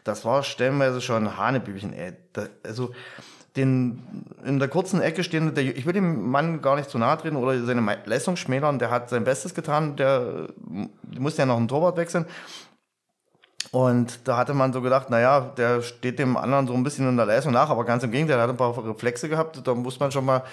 S1: das war stellenweise schon Hanebüchen, ey. Da, also den in der kurzen Ecke stehende, der, ich will dem Mann gar nicht zu nahe treten oder seine Leistung schmälern, der hat sein Bestes getan, der äh, musste ja noch einen Torwart wechseln. Und da hatte man so gedacht, naja, der steht dem anderen so ein bisschen in der Leistung nach, aber ganz im Gegenteil, er hat ein paar Reflexe gehabt, da muss man schon mal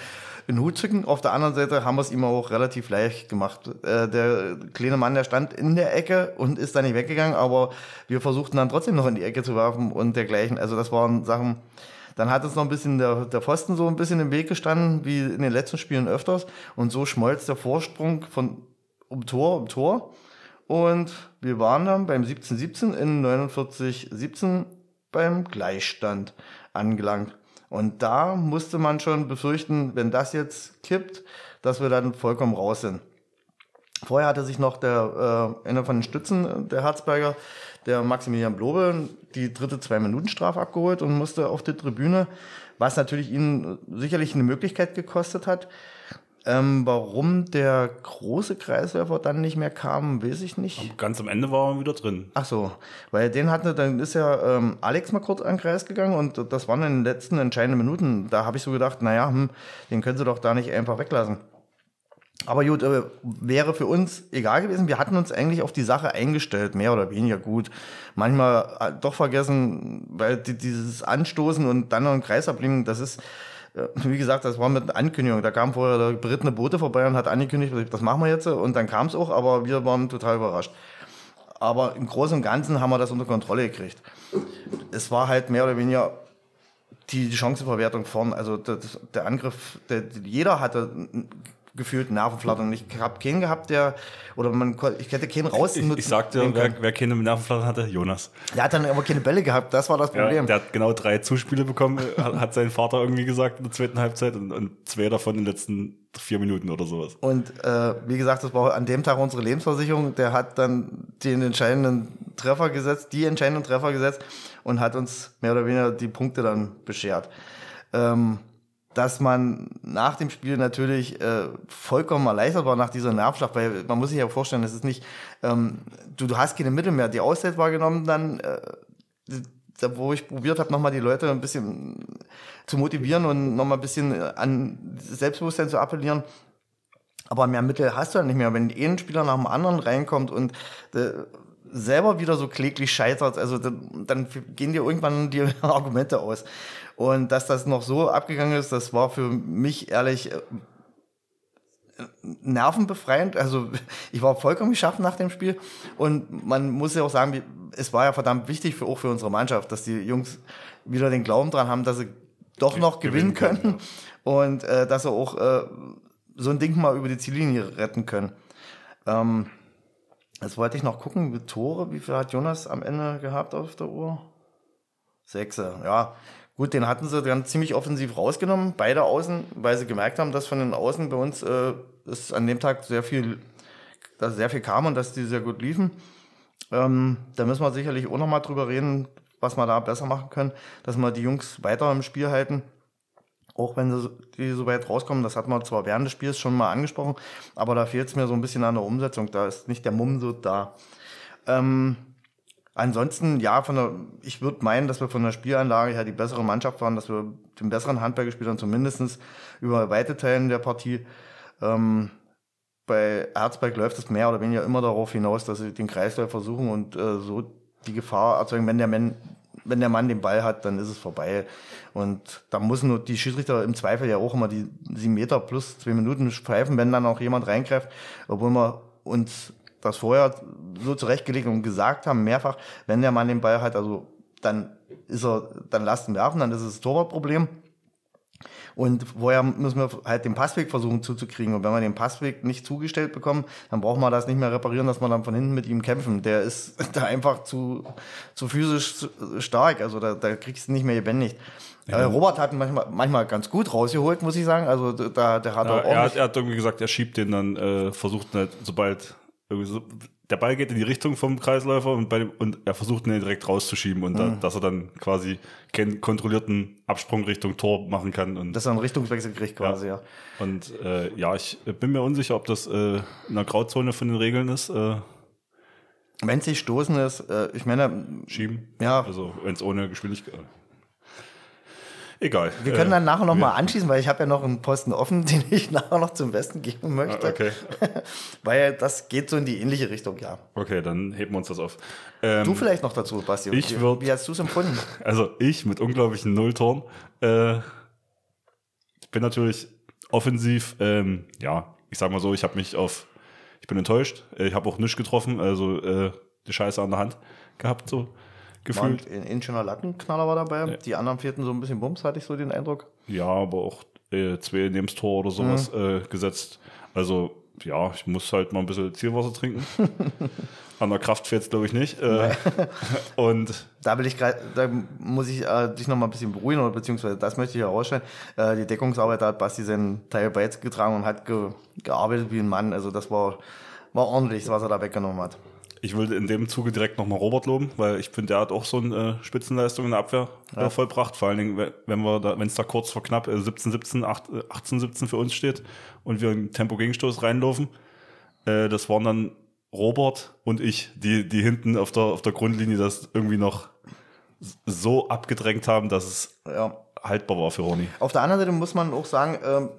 S1: den Hut zücken. Auf der anderen Seite haben wir es ihm auch relativ leicht gemacht. Äh, der kleine Mann, der stand in der Ecke und ist da nicht weggegangen, aber wir versuchten dann trotzdem noch in die Ecke zu werfen und dergleichen. Also das waren Sachen, dann hat uns noch ein bisschen der, der Pfosten so ein bisschen im Weg gestanden, wie in den letzten Spielen öfters. Und so schmolz der Vorsprung von um Tor, um Tor. Und wir waren dann beim 17-17 in 49-17 beim Gleichstand angelangt. Und da musste man schon befürchten, wenn das jetzt kippt, dass wir dann vollkommen raus sind. Vorher hatte sich noch der äh, einer von den Stützen der Herzberger, der Maximilian Blobe, die dritte Zwei-Minuten-Strafe abgeholt und musste auf die Tribüne, was natürlich ihnen sicherlich eine Möglichkeit gekostet hat. Ähm, warum der große Kreisläufer dann nicht mehr kam, weiß ich nicht.
S2: Ganz am Ende war er wieder drin.
S1: Ach so, weil den hatte, dann ist ja ähm, Alex mal kurz an den Kreis gegangen und das waren in den letzten entscheidenden Minuten. Da habe ich so gedacht, naja, hm, den können sie doch da nicht einfach weglassen. Aber gut, äh, wäre für uns egal gewesen. Wir hatten uns eigentlich auf die Sache eingestellt, mehr oder weniger gut. Manchmal äh, doch vergessen, weil die, dieses Anstoßen und dann noch ein Kreis ablegen, das ist, wie gesagt, das war mit Ankündigung. Da kam vorher der berittene Bote vorbei und hat angekündigt, das machen wir jetzt. Und dann kam es auch, aber wir waren total überrascht. Aber im Großen und Ganzen haben wir das unter Kontrolle gekriegt. Es war halt mehr oder weniger die, die Chancenverwertung vorn. Also der Angriff, der, jeder hatte gefühlt Nervenflattern. Ich habe keinen gehabt, der, oder man, ich hätte keinen raus.
S2: Ich, ich sagte, wer, wer keine Nervenflattern hatte, Jonas.
S1: Der hat dann aber keine Bälle gehabt, das war das Problem.
S2: Ja, der hat genau drei Zuspiele bekommen, hat, sein Vater irgendwie gesagt in der zweiten Halbzeit und, und zwei davon in den letzten vier Minuten oder sowas.
S1: Und äh, wie gesagt, das war an dem Tag unsere Lebensversicherung, der hat dann den entscheidenden Treffer gesetzt, die entscheidenden Treffer gesetzt und hat uns mehr oder weniger die Punkte dann beschert. Ähm, dass man nach dem Spiel natürlich äh, vollkommen erleichtert war nach dieser Nervschlacht, weil man muss sich ja vorstellen, es ist nicht, ähm, du, du hast keine Mittel mehr. Die Auszeit war genommen dann, äh, wo ich probiert habe, nochmal die Leute ein bisschen zu motivieren und nochmal ein bisschen an Selbstbewusstsein zu appellieren. Aber mehr Mittel hast du ja nicht mehr. Wenn ein Spieler nach dem anderen reinkommt und äh, selber wieder so kläglich scheitert, also dann, dann gehen dir irgendwann die Argumente aus. Und dass das noch so abgegangen ist, das war für mich ehrlich äh, nervenbefreiend. Also ich war vollkommen geschafft nach dem Spiel. Und man muss ja auch sagen, es war ja verdammt wichtig für, auch für unsere Mannschaft, dass die Jungs wieder den Glauben dran haben, dass sie doch noch gewinnen, gewinnen können. Ja. Und äh, dass sie auch äh, so ein Ding mal über die Ziellinie retten können. Ähm, Jetzt wollte ich noch gucken, mit Tore, wie viel hat Jonas am Ende gehabt auf der Uhr? Sechse, ja. Gut, den hatten sie dann ziemlich offensiv rausgenommen, beide Außen, weil sie gemerkt haben, dass von den Außen bei uns äh, ist an dem Tag sehr viel, dass sehr viel kam und dass die sehr gut liefen. Ähm, da müssen wir sicherlich auch nochmal drüber reden, was wir da besser machen können, dass wir die Jungs weiter im Spiel halten. Auch wenn sie die so weit rauskommen, das hat man zwar während des Spiels schon mal angesprochen, aber da fehlt es mir so ein bisschen an der Umsetzung. Da ist nicht der Mumm so da. Ähm, Ansonsten, ja, von der, ich würde meinen, dass wir von der Spielanlage her die bessere Mannschaft waren, dass wir den besseren Handball gespielt haben, zumindest über weite Teilen der Partie. Ähm, bei Erzberg läuft es mehr oder weniger immer darauf hinaus, dass sie den Kreislauf versuchen und äh, so die Gefahr erzeugen, wenn der, Mann, wenn der Mann den Ball hat, dann ist es vorbei. Und da müssen nur die Schiedsrichter im Zweifel ja auch immer die sieben Meter plus zwei Minuten pfeifen, wenn dann auch jemand reingreift, obwohl wir uns das vorher so zurechtgelegt und gesagt haben, mehrfach, wenn der Mann den Ball hat, also dann ist er, dann lassen werfen, dann ist es das Torwartproblem. Und vorher müssen wir halt den Passweg versuchen zuzukriegen. Und wenn wir den Passweg nicht zugestellt bekommen, dann braucht man das nicht mehr reparieren, dass wir dann von hinten mit ihm kämpfen. Der ist da einfach zu, zu physisch stark. Also da, da kriegst du nicht mehr lebendig. Ja. Äh, Robert hat manchmal, manchmal ganz gut rausgeholt, muss ich sagen. Also da, der hat
S2: ja,
S1: auch
S2: er, hat, er hat irgendwie gesagt, er schiebt den dann, äh, versucht nicht, sobald so, der Ball geht in die Richtung vom Kreisläufer und, dem, und er versucht ihn direkt rauszuschieben und mhm. da, dass er dann quasi keinen kontrollierten Absprung Richtung Tor machen kann. Und,
S1: dass er einen Richtungswechsel kriegt quasi, ja. ja.
S2: Und äh, ja, ich bin mir unsicher, ob das äh, in der Grauzone von den Regeln ist. Äh,
S1: wenn es nicht stoßen ist, äh, ich meine.
S2: Schieben. Ja. Also wenn es ohne Geschwindigkeit. Egal.
S1: Wir können dann nachher noch mal anschließen, weil ich habe ja noch einen Posten offen, den ich nachher noch zum Westen geben möchte.
S2: Ah, okay.
S1: weil das geht so in die ähnliche Richtung, ja.
S2: Okay, dann heben wir uns das auf.
S1: Ähm, du vielleicht noch dazu, Basti.
S2: Ich würd,
S1: Wie hast du es empfunden?
S2: Also ich mit unglaublichen Nulltoren äh, bin natürlich offensiv, ähm, ja, ich sag mal so, ich habe mich auf, ich bin enttäuscht. Ich habe auch nichts getroffen, also äh, die Scheiße an der Hand gehabt so gefühlt.
S1: Ein, schöner Lattenknaller war dabei. Ja. Die anderen vierten so ein bisschen Bums, hatte ich so den Eindruck.
S2: Ja, aber auch äh, zwei neben das Tor oder sowas mhm. äh, gesetzt. Also ja, ich muss halt mal ein bisschen Zielwasser trinken. An der Kraft fehlt es, glaube ich, nicht. Äh, und
S1: da will ich grad, da muss ich äh, dich noch mal ein bisschen beruhigen, oder beziehungsweise das möchte ich herausstellen. Äh, die Deckungsarbeit da hat Basti seinen Teil beigetragen und hat ge, gearbeitet wie ein Mann. Also das war, war ordentlich, was er da weggenommen hat.
S2: Ich will in dem Zuge direkt nochmal Robert loben, weil ich finde, der hat auch so eine äh, Spitzenleistung in der Abwehr äh, vollbracht. Vor allen Dingen, we- wenn wir da, wenn es da kurz vor knapp äh, 17, 17, 8, äh, 18, 17 für uns steht und wir einen Tempo-Gegenstoß reinlaufen. Äh, das waren dann Robert und ich, die, die hinten auf der, auf der Grundlinie das irgendwie noch so abgedrängt haben, dass es
S1: Ja.
S2: haltbar war für Ronny.
S1: Auf der anderen Seite muss man auch sagen, ähm,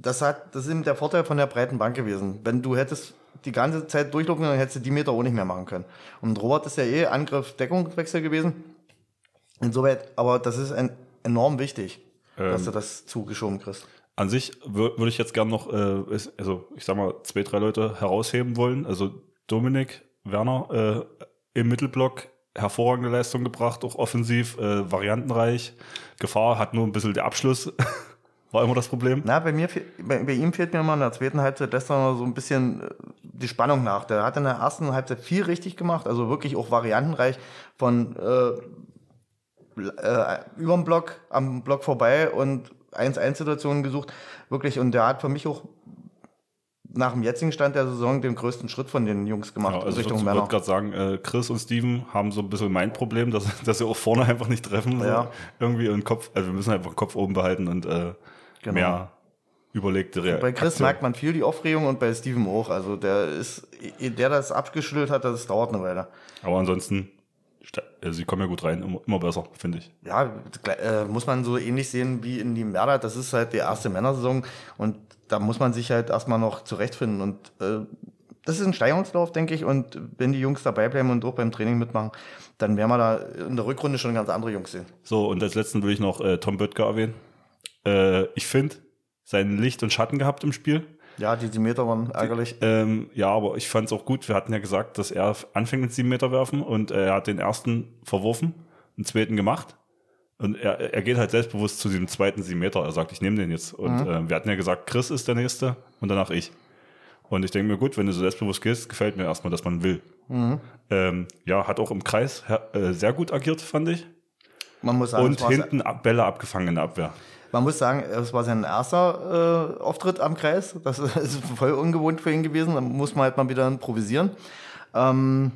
S1: das, hat, das ist eben der Vorteil von der breiten Bank gewesen. Wenn du hättest die ganze Zeit durchlaufen, dann hättest du die Meter auch nicht mehr machen können. Und Robert ist ja eh Angriff-Deckungswechsel gewesen. Insoweit, aber das ist ein, enorm wichtig, dass du das zugeschoben kriegst.
S2: An sich wür- würde ich jetzt gern noch, äh, ist- also ich sag mal, zwei, drei Leute herausheben wollen. Also Dominik Werner äh, im Mittelblock hervorragende Leistung gebracht, auch offensiv, äh, variantenreich. Gefahr hat nur ein bisschen der Abschluss, war immer das Problem.
S1: Na, bei mir, bei, bei ihm fehlt mir mal in der zweiten Halbzeit er noch so ein bisschen äh, die Spannung nach. Der hat in der ersten Halbzeit viel richtig gemacht, also wirklich auch variantenreich von äh, äh, über dem Block, am Block vorbei und 1-1-Situationen gesucht. Wirklich, und der hat für mich auch nach dem jetzigen Stand der Saison den größten Schritt von den Jungs gemacht
S2: Ja, also ich
S1: Richtung
S2: wollte
S1: Männer.
S2: gerade sagen, äh, Chris und Steven haben so ein bisschen mein Problem, dass, dass sie auch vorne einfach nicht treffen.
S1: Ja.
S2: Irgendwie und Kopf, also wir müssen einfach den Kopf oben behalten und äh,
S1: Genau.
S2: mehr überlegte Re
S1: Bei Chris
S2: Aktion.
S1: merkt man viel die Aufregung und bei Steven auch. Also der ist, der das abgeschüttelt hat, das dauert eine Weile.
S2: Aber ansonsten, äh, sie kommen ja gut rein, immer, immer besser, finde ich.
S1: ja, äh, muss man so ähnlich sehen wie in die Merda. Das ist halt die erste Männersaison und da muss man sich halt erstmal noch zurechtfinden. Und äh, das ist ein Steigerungslauf, denke ich. Und wenn die Jungs dabei bleiben und auch beim Training mitmachen, dann werden wir da in der Rückrunde schon ganz andere Jungs sehen.
S2: So, und als letzten will ich noch äh, Tom Böttger erwähnen. Äh, ich finde, sein Licht und Schatten gehabt im Spiel.
S1: Ja, die, die Meter waren ärgerlich.
S2: Ähm, ja, aber ich fand es auch gut. Wir hatten ja gesagt, dass er anfängt mit sieben Meter werfen und äh, er hat den ersten verworfen, den zweiten gemacht. Und er, er geht halt selbstbewusst zu diesem zweiten sieben Meter. Er sagt, ich nehme den jetzt. Und äh, wir hatten ja gesagt, Chris ist der Nächste und danach ich. Und ich denke mir, gut, wenn du so selbstbewusst gehst, gefällt mir erstmal, dass man will. Ähm, ja, hat auch im Kreis äh, sehr gut agiert, fand ich.
S1: Man muss sagen,
S2: Und hinten Bälle abgefangen in der Abwehr.
S1: Man muss sagen, es war sein erster äh, Auftritt am Kreis. Das ist voll ungewohnt für ihn gewesen. Da muss man halt mal wieder improvisieren. Ähm,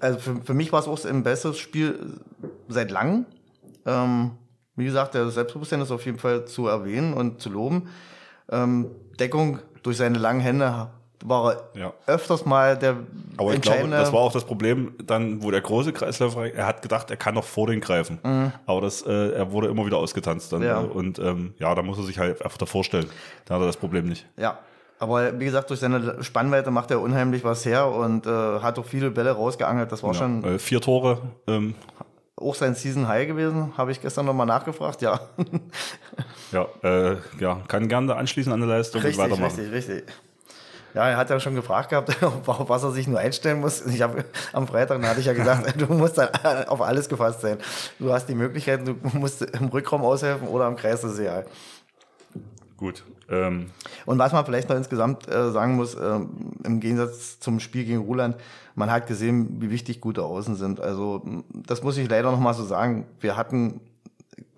S1: also für, für mich war es auch ein besseres Spiel seit langem. Ähm, wie gesagt, der Selbstbewusstsein ist auf jeden Fall zu erwähnen und zu loben. Ähm, Deckung durch seine langen Hände war er
S2: Ja.
S1: öfters mal der
S2: Aber ich glaube, das war auch das Problem, dann, wo der große Kreisläufer, rein- er hat gedacht, er kann noch vor den greifen. Aber das, äh, er wurde immer wieder ausgetanzt dann.
S1: Mhm. Ja.
S2: Äh, Und ähm, ja, da muss er sich halt einfach davor stellen. Da hat er das Problem nicht.
S1: Ja, aber wie gesagt, durch seine Spannweite macht er unheimlich was her und äh, hat auch viele Bälle rausgeangelt. Das war schon
S2: Äh, vier Tore, ähm,
S1: auch sein Season High gewesen. Habe ich gestern nochmal nachgefragt. Ja,
S2: ja, äh, ja, kann gerne anschließen an der Leistung und
S1: richtig,
S2: weitermachen.
S1: richtig, richtig. Ja, er hat ja schon gefragt gehabt, auf was er sich nur einstellen muss. Ich habe am Freitag, hatte ich ja gesagt, du musst dann auf alles gefasst sein. Du hast die Möglichkeit, du musst im Rückraum aushelfen oder am Kreis, das ist egal.
S2: Gut. Ähm,
S1: Und was man vielleicht noch insgesamt äh, sagen muss, ähm, im Gegensatz zum Spiel gegen Ruland, man hat gesehen, wie wichtig gute Außen sind. Also das muss ich leider noch mal so sagen. Wir hatten,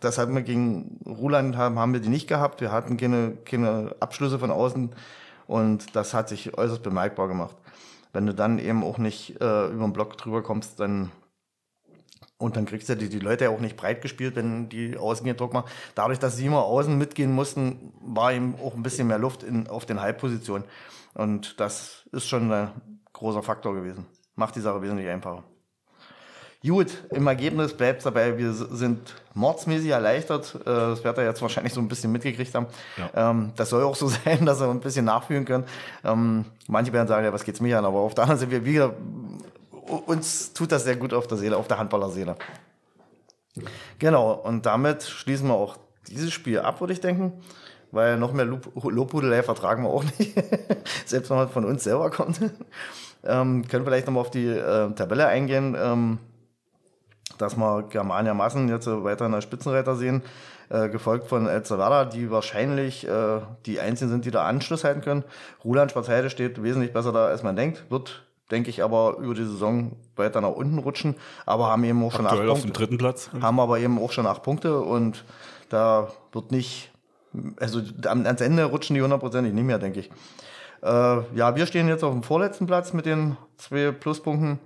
S1: das hatten wir gegen Ruland, haben, haben wir die nicht gehabt. Wir hatten keine, keine Abschlüsse von außen und das hat sich äußerst bemerkbar gemacht. Wenn du dann eben auch nicht äh, über den Block drüber kommst, dann und dann kriegst du die, die Leute ja auch nicht breit gespielt, wenn die außen hier Druck machen. Dadurch, dass sie immer außen mitgehen mussten, war ihm auch ein bisschen mehr Luft in, auf den Halbpositionen. Und das ist schon ein großer Faktor gewesen. Macht die Sache wesentlich einfacher. Gut, im Ergebnis bleibt es dabei, wir sind mordsmäßig erleichtert. Äh, Das werdet ihr jetzt wahrscheinlich so ein bisschen mitgekriegt haben. Ähm, Das soll auch so sein, dass wir ein bisschen nachfühlen können. Ähm, Manche werden sagen, ja, was geht's mich an? Aber auf der anderen Seite, wir wieder, uns tut das sehr gut auf der Seele, auf der Handballerseele. Genau, und damit schließen wir auch dieses Spiel ab, würde ich denken. Weil noch mehr Lob- Lobhudelei vertragen wir auch nicht. Selbst wenn man von uns selber kommt. ähm, können vielleicht nochmal auf die äh, Tabelle eingehen, ähm, dass wir Germania Massen jetzt äh, weiter in der Spitzenreiter sehen. Äh, gefolgt von El Zavada, die wahrscheinlich äh, die Einzigen sind, die da Anschluss halten können. Roland Schwarzheide steht wesentlich besser da, als man denkt. Wird, denke ich, aber über die Saison weiter nach unten rutschen. Aber haben eben auch schon acht
S2: aktuell auf
S1: Punkte
S2: dem dritten Platz.
S1: haben aber eben auch schon acht Punkte und da wird nicht, also am- ans Ende rutschen die hundertprozentig nicht mehr, denke ich. Äh, ja, wir stehen jetzt auf dem vorletzten Platz mit den zwei Pluspunkten.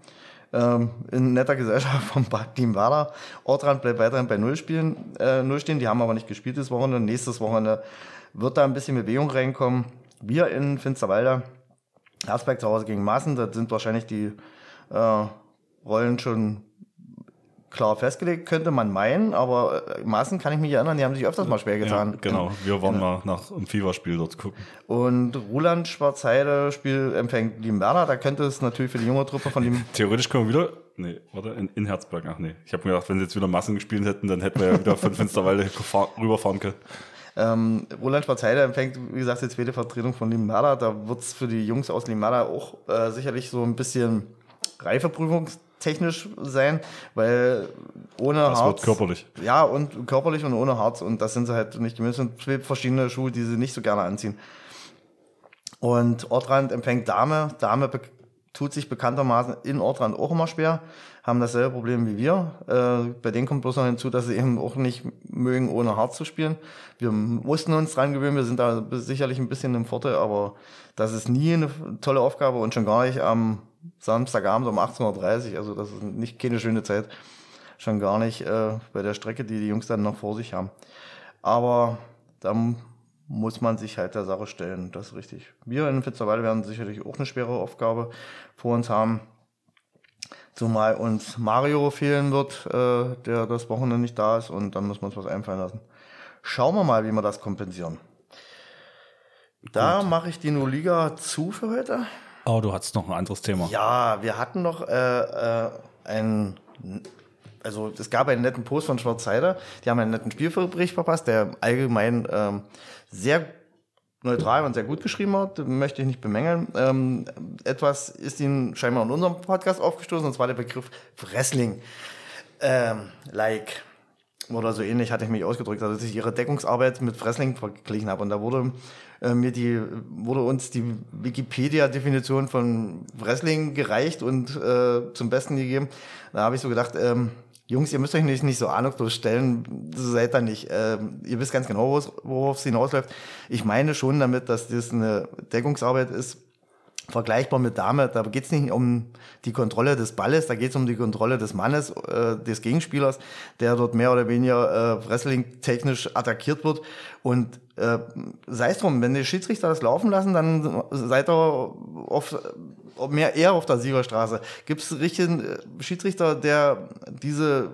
S1: Ähm, in netter Gesellschaft vom Team Werder. Ortrand bleibt weiterhin bei Null, spielen, äh, Null stehen. Die haben aber nicht gespielt das Wochenende. Nächstes Wochenende wird da ein bisschen Bewegung reinkommen. Wir in Finsterwalder, Herzberg zu Hause gegen Massen, da sind wahrscheinlich die äh, Rollen schon klar festgelegt, könnte man meinen, aber äh, Maßen kann ich mich erinnern, die haben sich öfters mal schwer getan.
S2: Ja, genau, wir waren genau. mal nach einem Fieberspiel dort gucken.
S1: Und Roland Schwarzheide Spiel empfängt Werder, da könnte es natürlich für die junge Truppe von dem...
S2: Theoretisch können wir wieder, nee, warte, in, in Herzberg, ach nee. Ich habe mir gedacht, wenn sie jetzt wieder Massen gespielt hätten, dann hätten wir ja wieder von Finsterwalde rüberfahren können.
S1: Ähm, Roland Schwarzheide empfängt, wie gesagt, die zweite Vertretung von Limada. Da wird es für die Jungs aus Limada auch äh, sicherlich so ein bisschen reifeprüfungstechnisch sein, weil ohne das Harz.
S2: Wird körperlich.
S1: Ja, und körperlich und ohne Harz. Und das sind sie halt nicht. Das sind zwei verschiedene Schuhe, die sie nicht so gerne anziehen. Und Ortrand empfängt Dame. Dame tut sich bekanntermaßen in Ortrand auch immer schwer, haben dasselbe Problem wie wir. Äh, bei denen kommt bloß noch hinzu, dass sie eben auch nicht mögen, ohne Harz zu spielen. Wir mussten uns dran gewöhnen, wir sind da sicherlich ein bisschen im Vorteil, aber das ist nie eine tolle Aufgabe und schon gar nicht am Samstagabend um 18.30 Uhr. Also das ist nicht keine schöne Zeit. Schon gar nicht äh, bei der Strecke, die die Jungs dann noch vor sich haben. Aber da muss man sich halt der Sache stellen. Das ist richtig. Wir in Fitzerwalde werden sicherlich auch eine schwere Aufgabe vor uns haben. Zumal uns Mario fehlen wird, äh, der das Wochenende nicht da ist und dann müssen wir uns was einfallen lassen. Schauen wir mal, wie wir das kompensieren. Da mache ich die No Liga zu für heute.
S2: Oh, du hattest noch ein anderes Thema.
S1: Ja, wir hatten noch äh, äh, ein, also es gab einen netten Post von Schwarzheide. Die haben einen netten Spielbericht verpasst, der allgemein ähm, sehr neutral und sehr gut geschrieben hat, möchte ich nicht bemängeln. Ähm, etwas ist Ihnen scheinbar in unserem Podcast aufgestoßen, und zwar der Begriff Wrestling. Ähm, like oder so ähnlich hatte ich mich ausgedrückt, also dass ich ihre Deckungsarbeit mit Wrestling verglichen habe. Und da wurde äh, mir die, wurde uns die Wikipedia-Definition von Wrestling gereicht und äh, zum Besten gegeben. Da habe ich so gedacht, ähm, Jungs, ihr müsst euch nicht, nicht so ahnungslos stellen, seid ihr nicht. Ähm, ihr wisst ganz genau, worauf es hinausläuft. Ich meine schon damit, dass das eine Deckungsarbeit ist, vergleichbar mit Dame. Da geht es nicht um die Kontrolle des Balles, da geht es um die Kontrolle des Mannes, äh, des Gegenspielers, der dort mehr oder weniger äh, wrestling-technisch attackiert wird. Und äh, sei es drum, wenn die Schiedsrichter das laufen lassen, dann seid ihr auf, mehr eher auf der Siegerstraße. Gibt es richtigen äh, Schiedsrichter, der diese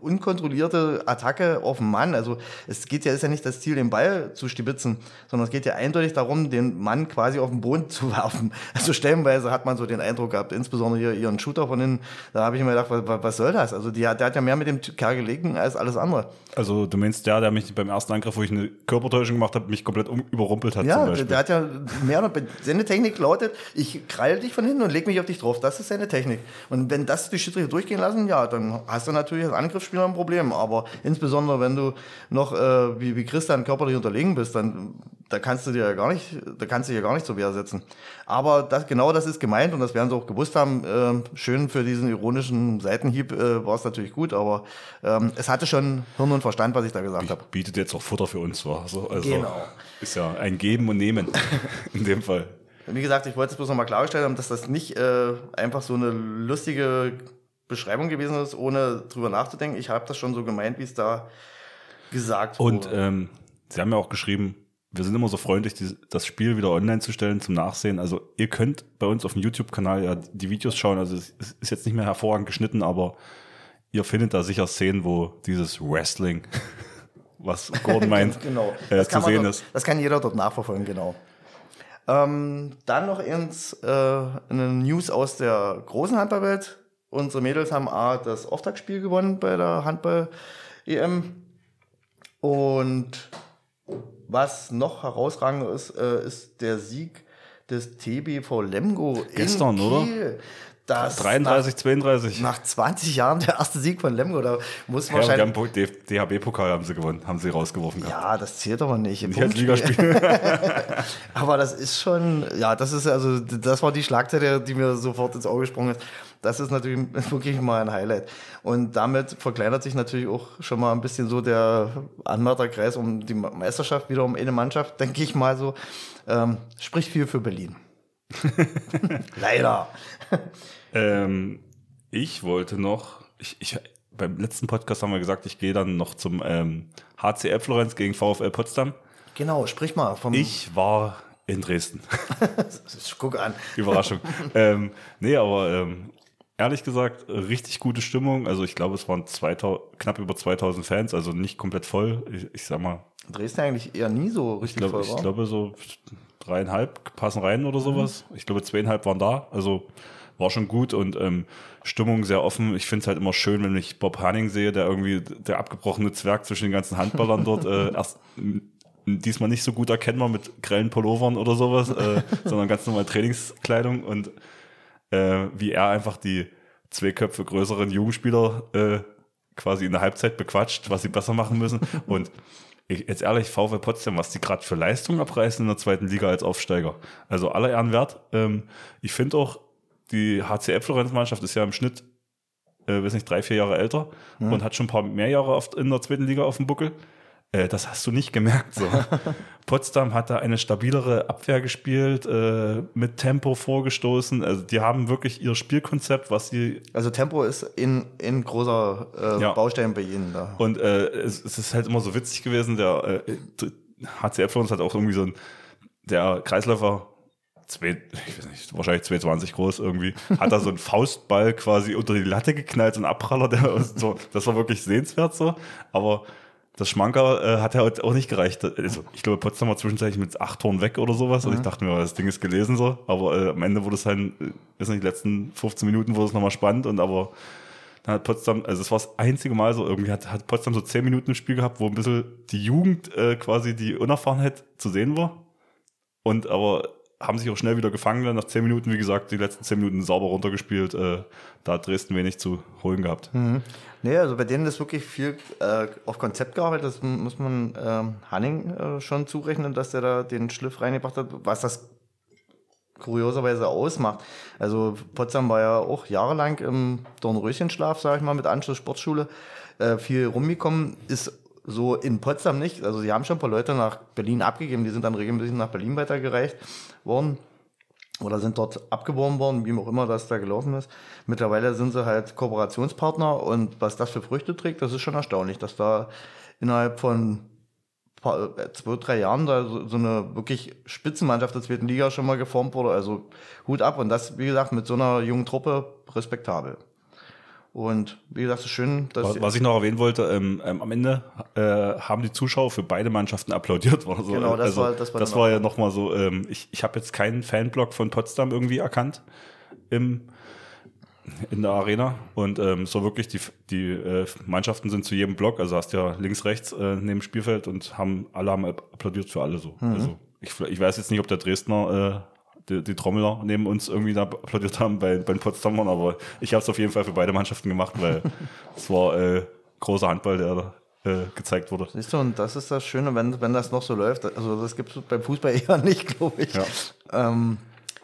S1: unkontrollierte Attacke auf den Mann. Also es geht ja, ist ja nicht das Ziel, den Ball zu stibitzen, sondern es geht ja eindeutig darum, den Mann quasi auf den Boden zu werfen. Also stellenweise hat man so den Eindruck gehabt, insbesondere hier ihren Shooter von innen, da habe ich mir gedacht, was, was soll das? Also die, der hat ja mehr mit dem Kerl gelegen als alles andere.
S2: Also du meinst der, der mich beim ersten Angriff, wo ich eine Körpertäuschung gemacht habe, mich komplett um, überrumpelt hat
S1: Ja, der hat ja mehr oder seine Technik lautet, ich kreile dich von hinten und leg mich auf dich drauf. Das ist seine Technik. Und wenn das die Schiedsrichter durchgehen lassen, ja, dann hast du natürlich als Angriffsspieler ein Problem. Aber insbesondere, wenn du noch äh, wie, wie Christian körperlich unterlegen bist, dann da kannst du dir ja gar nicht, da kannst du dir gar nicht zur Wehr setzen. Aber das, genau das ist gemeint und das werden sie auch gewusst haben. Äh, schön für diesen ironischen Seitenhieb äh, war es natürlich gut, aber ähm, es hatte schon Hirn und Verstand, was ich da gesagt habe.
S2: Bietet jetzt auch Futter für uns, war so. Also genau. ist ja ein Geben und Nehmen in dem Fall.
S1: Wie gesagt, ich wollte es bloß nochmal klargestellt haben, dass das nicht äh, einfach so eine lustige Beschreibung gewesen ist, ohne drüber nachzudenken. Ich habe das schon so gemeint, wie es da gesagt
S2: wurde. Und ähm, Sie haben ja auch geschrieben, wir sind immer so freundlich, die, das Spiel wieder online zu stellen zum Nachsehen. Also ihr könnt bei uns auf dem YouTube-Kanal ja die Videos schauen. Also es ist jetzt nicht mehr hervorragend geschnitten, aber ihr findet da sicher Szenen, wo dieses Wrestling, was Gordon meint,
S1: genau. äh, zu sehen dort, ist. Das kann jeder dort nachverfolgen, genau. Ähm, dann noch ins, äh, eine News aus der großen Handballwelt. Unsere Mädels haben A, das Auftaktspiel gewonnen bei der Handball-EM. Und was noch herausragend ist, äh, ist der Sieg des TBV Lemgo
S2: gestern, oder?
S1: Dass
S2: 33, 32.
S1: nach, nach 20 Jahren der erste Sieg von Lemgo, da muss
S2: Ja,
S1: wahrscheinlich.
S2: haben DHB-Pokal haben sie gewonnen, haben sie rausgeworfen gehabt.
S1: Ja, das zählt aber nicht.
S2: Nicht als. Ligaspiel.
S1: Aber das ist schon, ja, das ist also, das war die Schlagzeile, die mir sofort ins Auge gesprungen ist. Das ist natürlich wirklich mal ein Highlight. Und damit verkleinert sich natürlich auch schon mal ein bisschen so der Anwärterkreis um die Meisterschaft, wieder um eine Mannschaft, denke ich mal so. Ähm, spricht viel für Berlin. Leider.
S2: ähm, ich wollte noch, ich, ich, beim letzten Podcast haben wir gesagt, ich gehe dann noch zum ähm, HCL Florenz gegen VfL Potsdam.
S1: Genau, sprich mal vom.
S2: Ich war in Dresden.
S1: Guck an.
S2: Überraschung. ähm, nee, aber ähm, ehrlich gesagt, richtig gute Stimmung. Also ich glaube, es waren 2000, knapp über 2000 Fans, also nicht komplett voll. Ich, ich sag mal,
S1: Dresden eigentlich eher nie so
S2: ich,
S1: richtig
S2: glaub,
S1: voll
S2: ich
S1: war.
S2: glaube so dreieinhalb passen rein oder sowas. Ich glaube, zweieinhalb waren da. Also war schon gut und ähm, Stimmung sehr offen. Ich finde es halt immer schön, wenn ich Bob Hanning sehe, der irgendwie der abgebrochene Zwerg zwischen den ganzen Handballern dort äh, erst diesmal nicht so gut erkennbar mit grellen Pullovern oder sowas, äh, sondern ganz normal Trainingskleidung und äh, wie er einfach die zwei Köpfe größeren Jugendspieler äh, quasi in der Halbzeit bequatscht, was sie besser machen müssen. Und ich, jetzt ehrlich, VfL Potsdam, was die gerade für Leistung abreißen in der zweiten Liga als Aufsteiger. Also aller Ehren wert. Ähm, ich finde auch, die HCL Florenz-Mannschaft ist ja im Schnitt, äh, weiß nicht, drei, vier Jahre älter und hat schon ein paar mehr Jahre oft in der zweiten Liga auf dem Buckel. Äh, das hast du nicht gemerkt. So. Potsdam hat da eine stabilere Abwehr gespielt, äh, mit Tempo vorgestoßen. Also die haben wirklich ihr Spielkonzept, was sie
S1: Also Tempo ist in, in großer äh,
S2: Ja.
S1: Baustein bei Ihnen da.
S2: Und äh, es, es ist halt immer so witzig gewesen, der äh, HCL für uns hat auch irgendwie so ein, der Kreisläufer, zwei, ich weiß nicht, wahrscheinlich 220 groß irgendwie, hat da so einen Faustball quasi unter die Latte geknallt, so ein Abpraller, der so, das war wirklich sehenswert so, aber das Schmanker äh, hat ja halt auch nicht gereicht. Also, ich glaube, Potsdam war zwischenzeitlich mit acht Toren weg oder sowas. Und ich dachte mir, das Ding ist gelesen so. Aber äh, am Ende wurde es halt, äh, ist nicht, die letzten 15 Minuten wurde es nochmal spannend. Und aber dann hat Potsdam, also es war das einzige Mal so, irgendwie hat, hat Potsdam so 10 Minuten im Spiel gehabt, wo ein bisschen die Jugend äh, quasi die Unerfahrenheit zu sehen war. Und aber haben sich auch schnell wieder gefangen. Dann nach 10 Minuten, wie gesagt, die letzten 10 Minuten sauber runtergespielt. Äh, da hat Dresden wenig zu holen gehabt.
S1: Nee, also bei denen ist wirklich viel äh, auf Konzept gearbeitet. Das muss man ähm, Hanning äh, schon zurechnen, dass der da den Schliff reingebracht hat, was das kurioserweise ausmacht. Also Potsdam war ja auch jahrelang im Dornröschenschlaf, sage ich mal, mit Anschluss Sportschule äh, viel rumgekommen, ist so in Potsdam nicht. Also sie haben schon ein paar Leute nach Berlin abgegeben, die sind dann regelmäßig nach Berlin weitergereicht worden oder sind dort abgeworben worden, wie auch immer das da gelaufen ist. Mittlerweile sind sie halt Kooperationspartner und was das für Früchte trägt, das ist schon erstaunlich, dass da innerhalb von äh, zwei, drei Jahren da so, so eine wirklich Spitzenmannschaft der zweiten Liga schon mal geformt wurde. Also Hut ab und das, wie gesagt, mit so einer jungen Truppe respektabel. Und wie gesagt, es ist schön, dass
S2: Was, ich noch erwähnen wollte, ähm, ähm, am Ende äh, haben die Zuschauer für beide Mannschaften applaudiert. War so,
S1: Genau, das
S2: also,
S1: war- das war
S2: das war ja nochmal so, ähm, ich, ich habe jetzt keinen Fanblock von Potsdam irgendwie erkannt im, in der Arena. Und ähm, so wirklich, die, die äh, Mannschaften sind zu jedem Block, also hast ja links, rechts äh, neben dem Spielfeld und haben alle haben applaudiert für alle so.
S1: Mhm.
S2: Also ich, ich weiß jetzt nicht, ob der Dresdner äh, die, die Trommeler neben uns irgendwie da applaudiert haben bei, bei den Potsdamern, aber ich habe es auf jeden Fall für beide Mannschaften gemacht, weil es war äh, großer Handball, der da äh, gezeigt wurde.
S1: Siehst du, und das ist das Schöne, wenn, wenn das noch so läuft. Also das gibt es beim Fußball eher nicht, glaube ich.
S2: Ja.
S1: Ähm,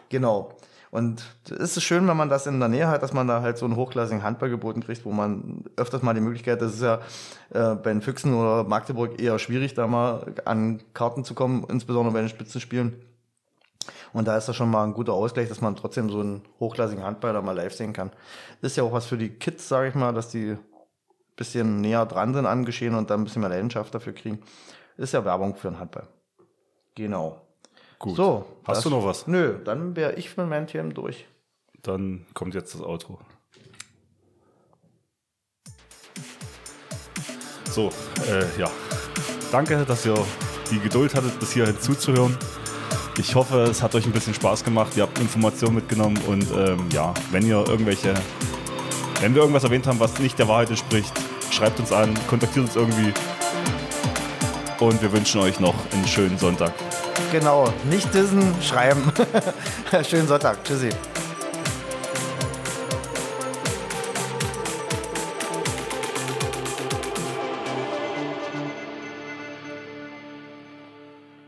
S1: genau. Und es ist schön, wenn man das in der Nähe hat, dass man da halt so einen hochklassigen Handball geboten kriegt, wo man öfters mal die Möglichkeit, das ist ja äh, bei den Füchsen oder Magdeburg eher schwierig, da mal an Karten zu kommen, insbesondere bei den Spitzenspielen. Und da ist das schon mal ein guter Ausgleich, dass man trotzdem so einen hochklassigen Handball da mal live sehen kann. Ist ja auch was für die Kids, sage ich mal, dass die bisschen näher dran sind an Geschehen und dann ein bisschen mehr Leidenschaft dafür kriegen. Ist ja Werbung für den Handball. Genau.
S2: Gut.
S1: So.
S2: Hast du noch was?
S1: Nö, dann wäre ich mit meinem Themen durch.
S2: Dann kommt jetzt das Outro. So, äh, ja. Danke, dass ihr die Geduld hattet, bis hierhin zuzuhören. Ich hoffe, es hat euch ein bisschen Spaß gemacht. Ihr habt Informationen mitgenommen und ähm, ja, wenn ihr irgendwelche, wenn wir irgendwas erwähnt haben, was nicht der Wahrheit entspricht, schreibt uns an, kontaktiert uns irgendwie. Und wir wünschen euch noch einen schönen Sonntag.
S1: Genau, nicht dissen, schreiben. Schönen Sonntag. Tschüssi.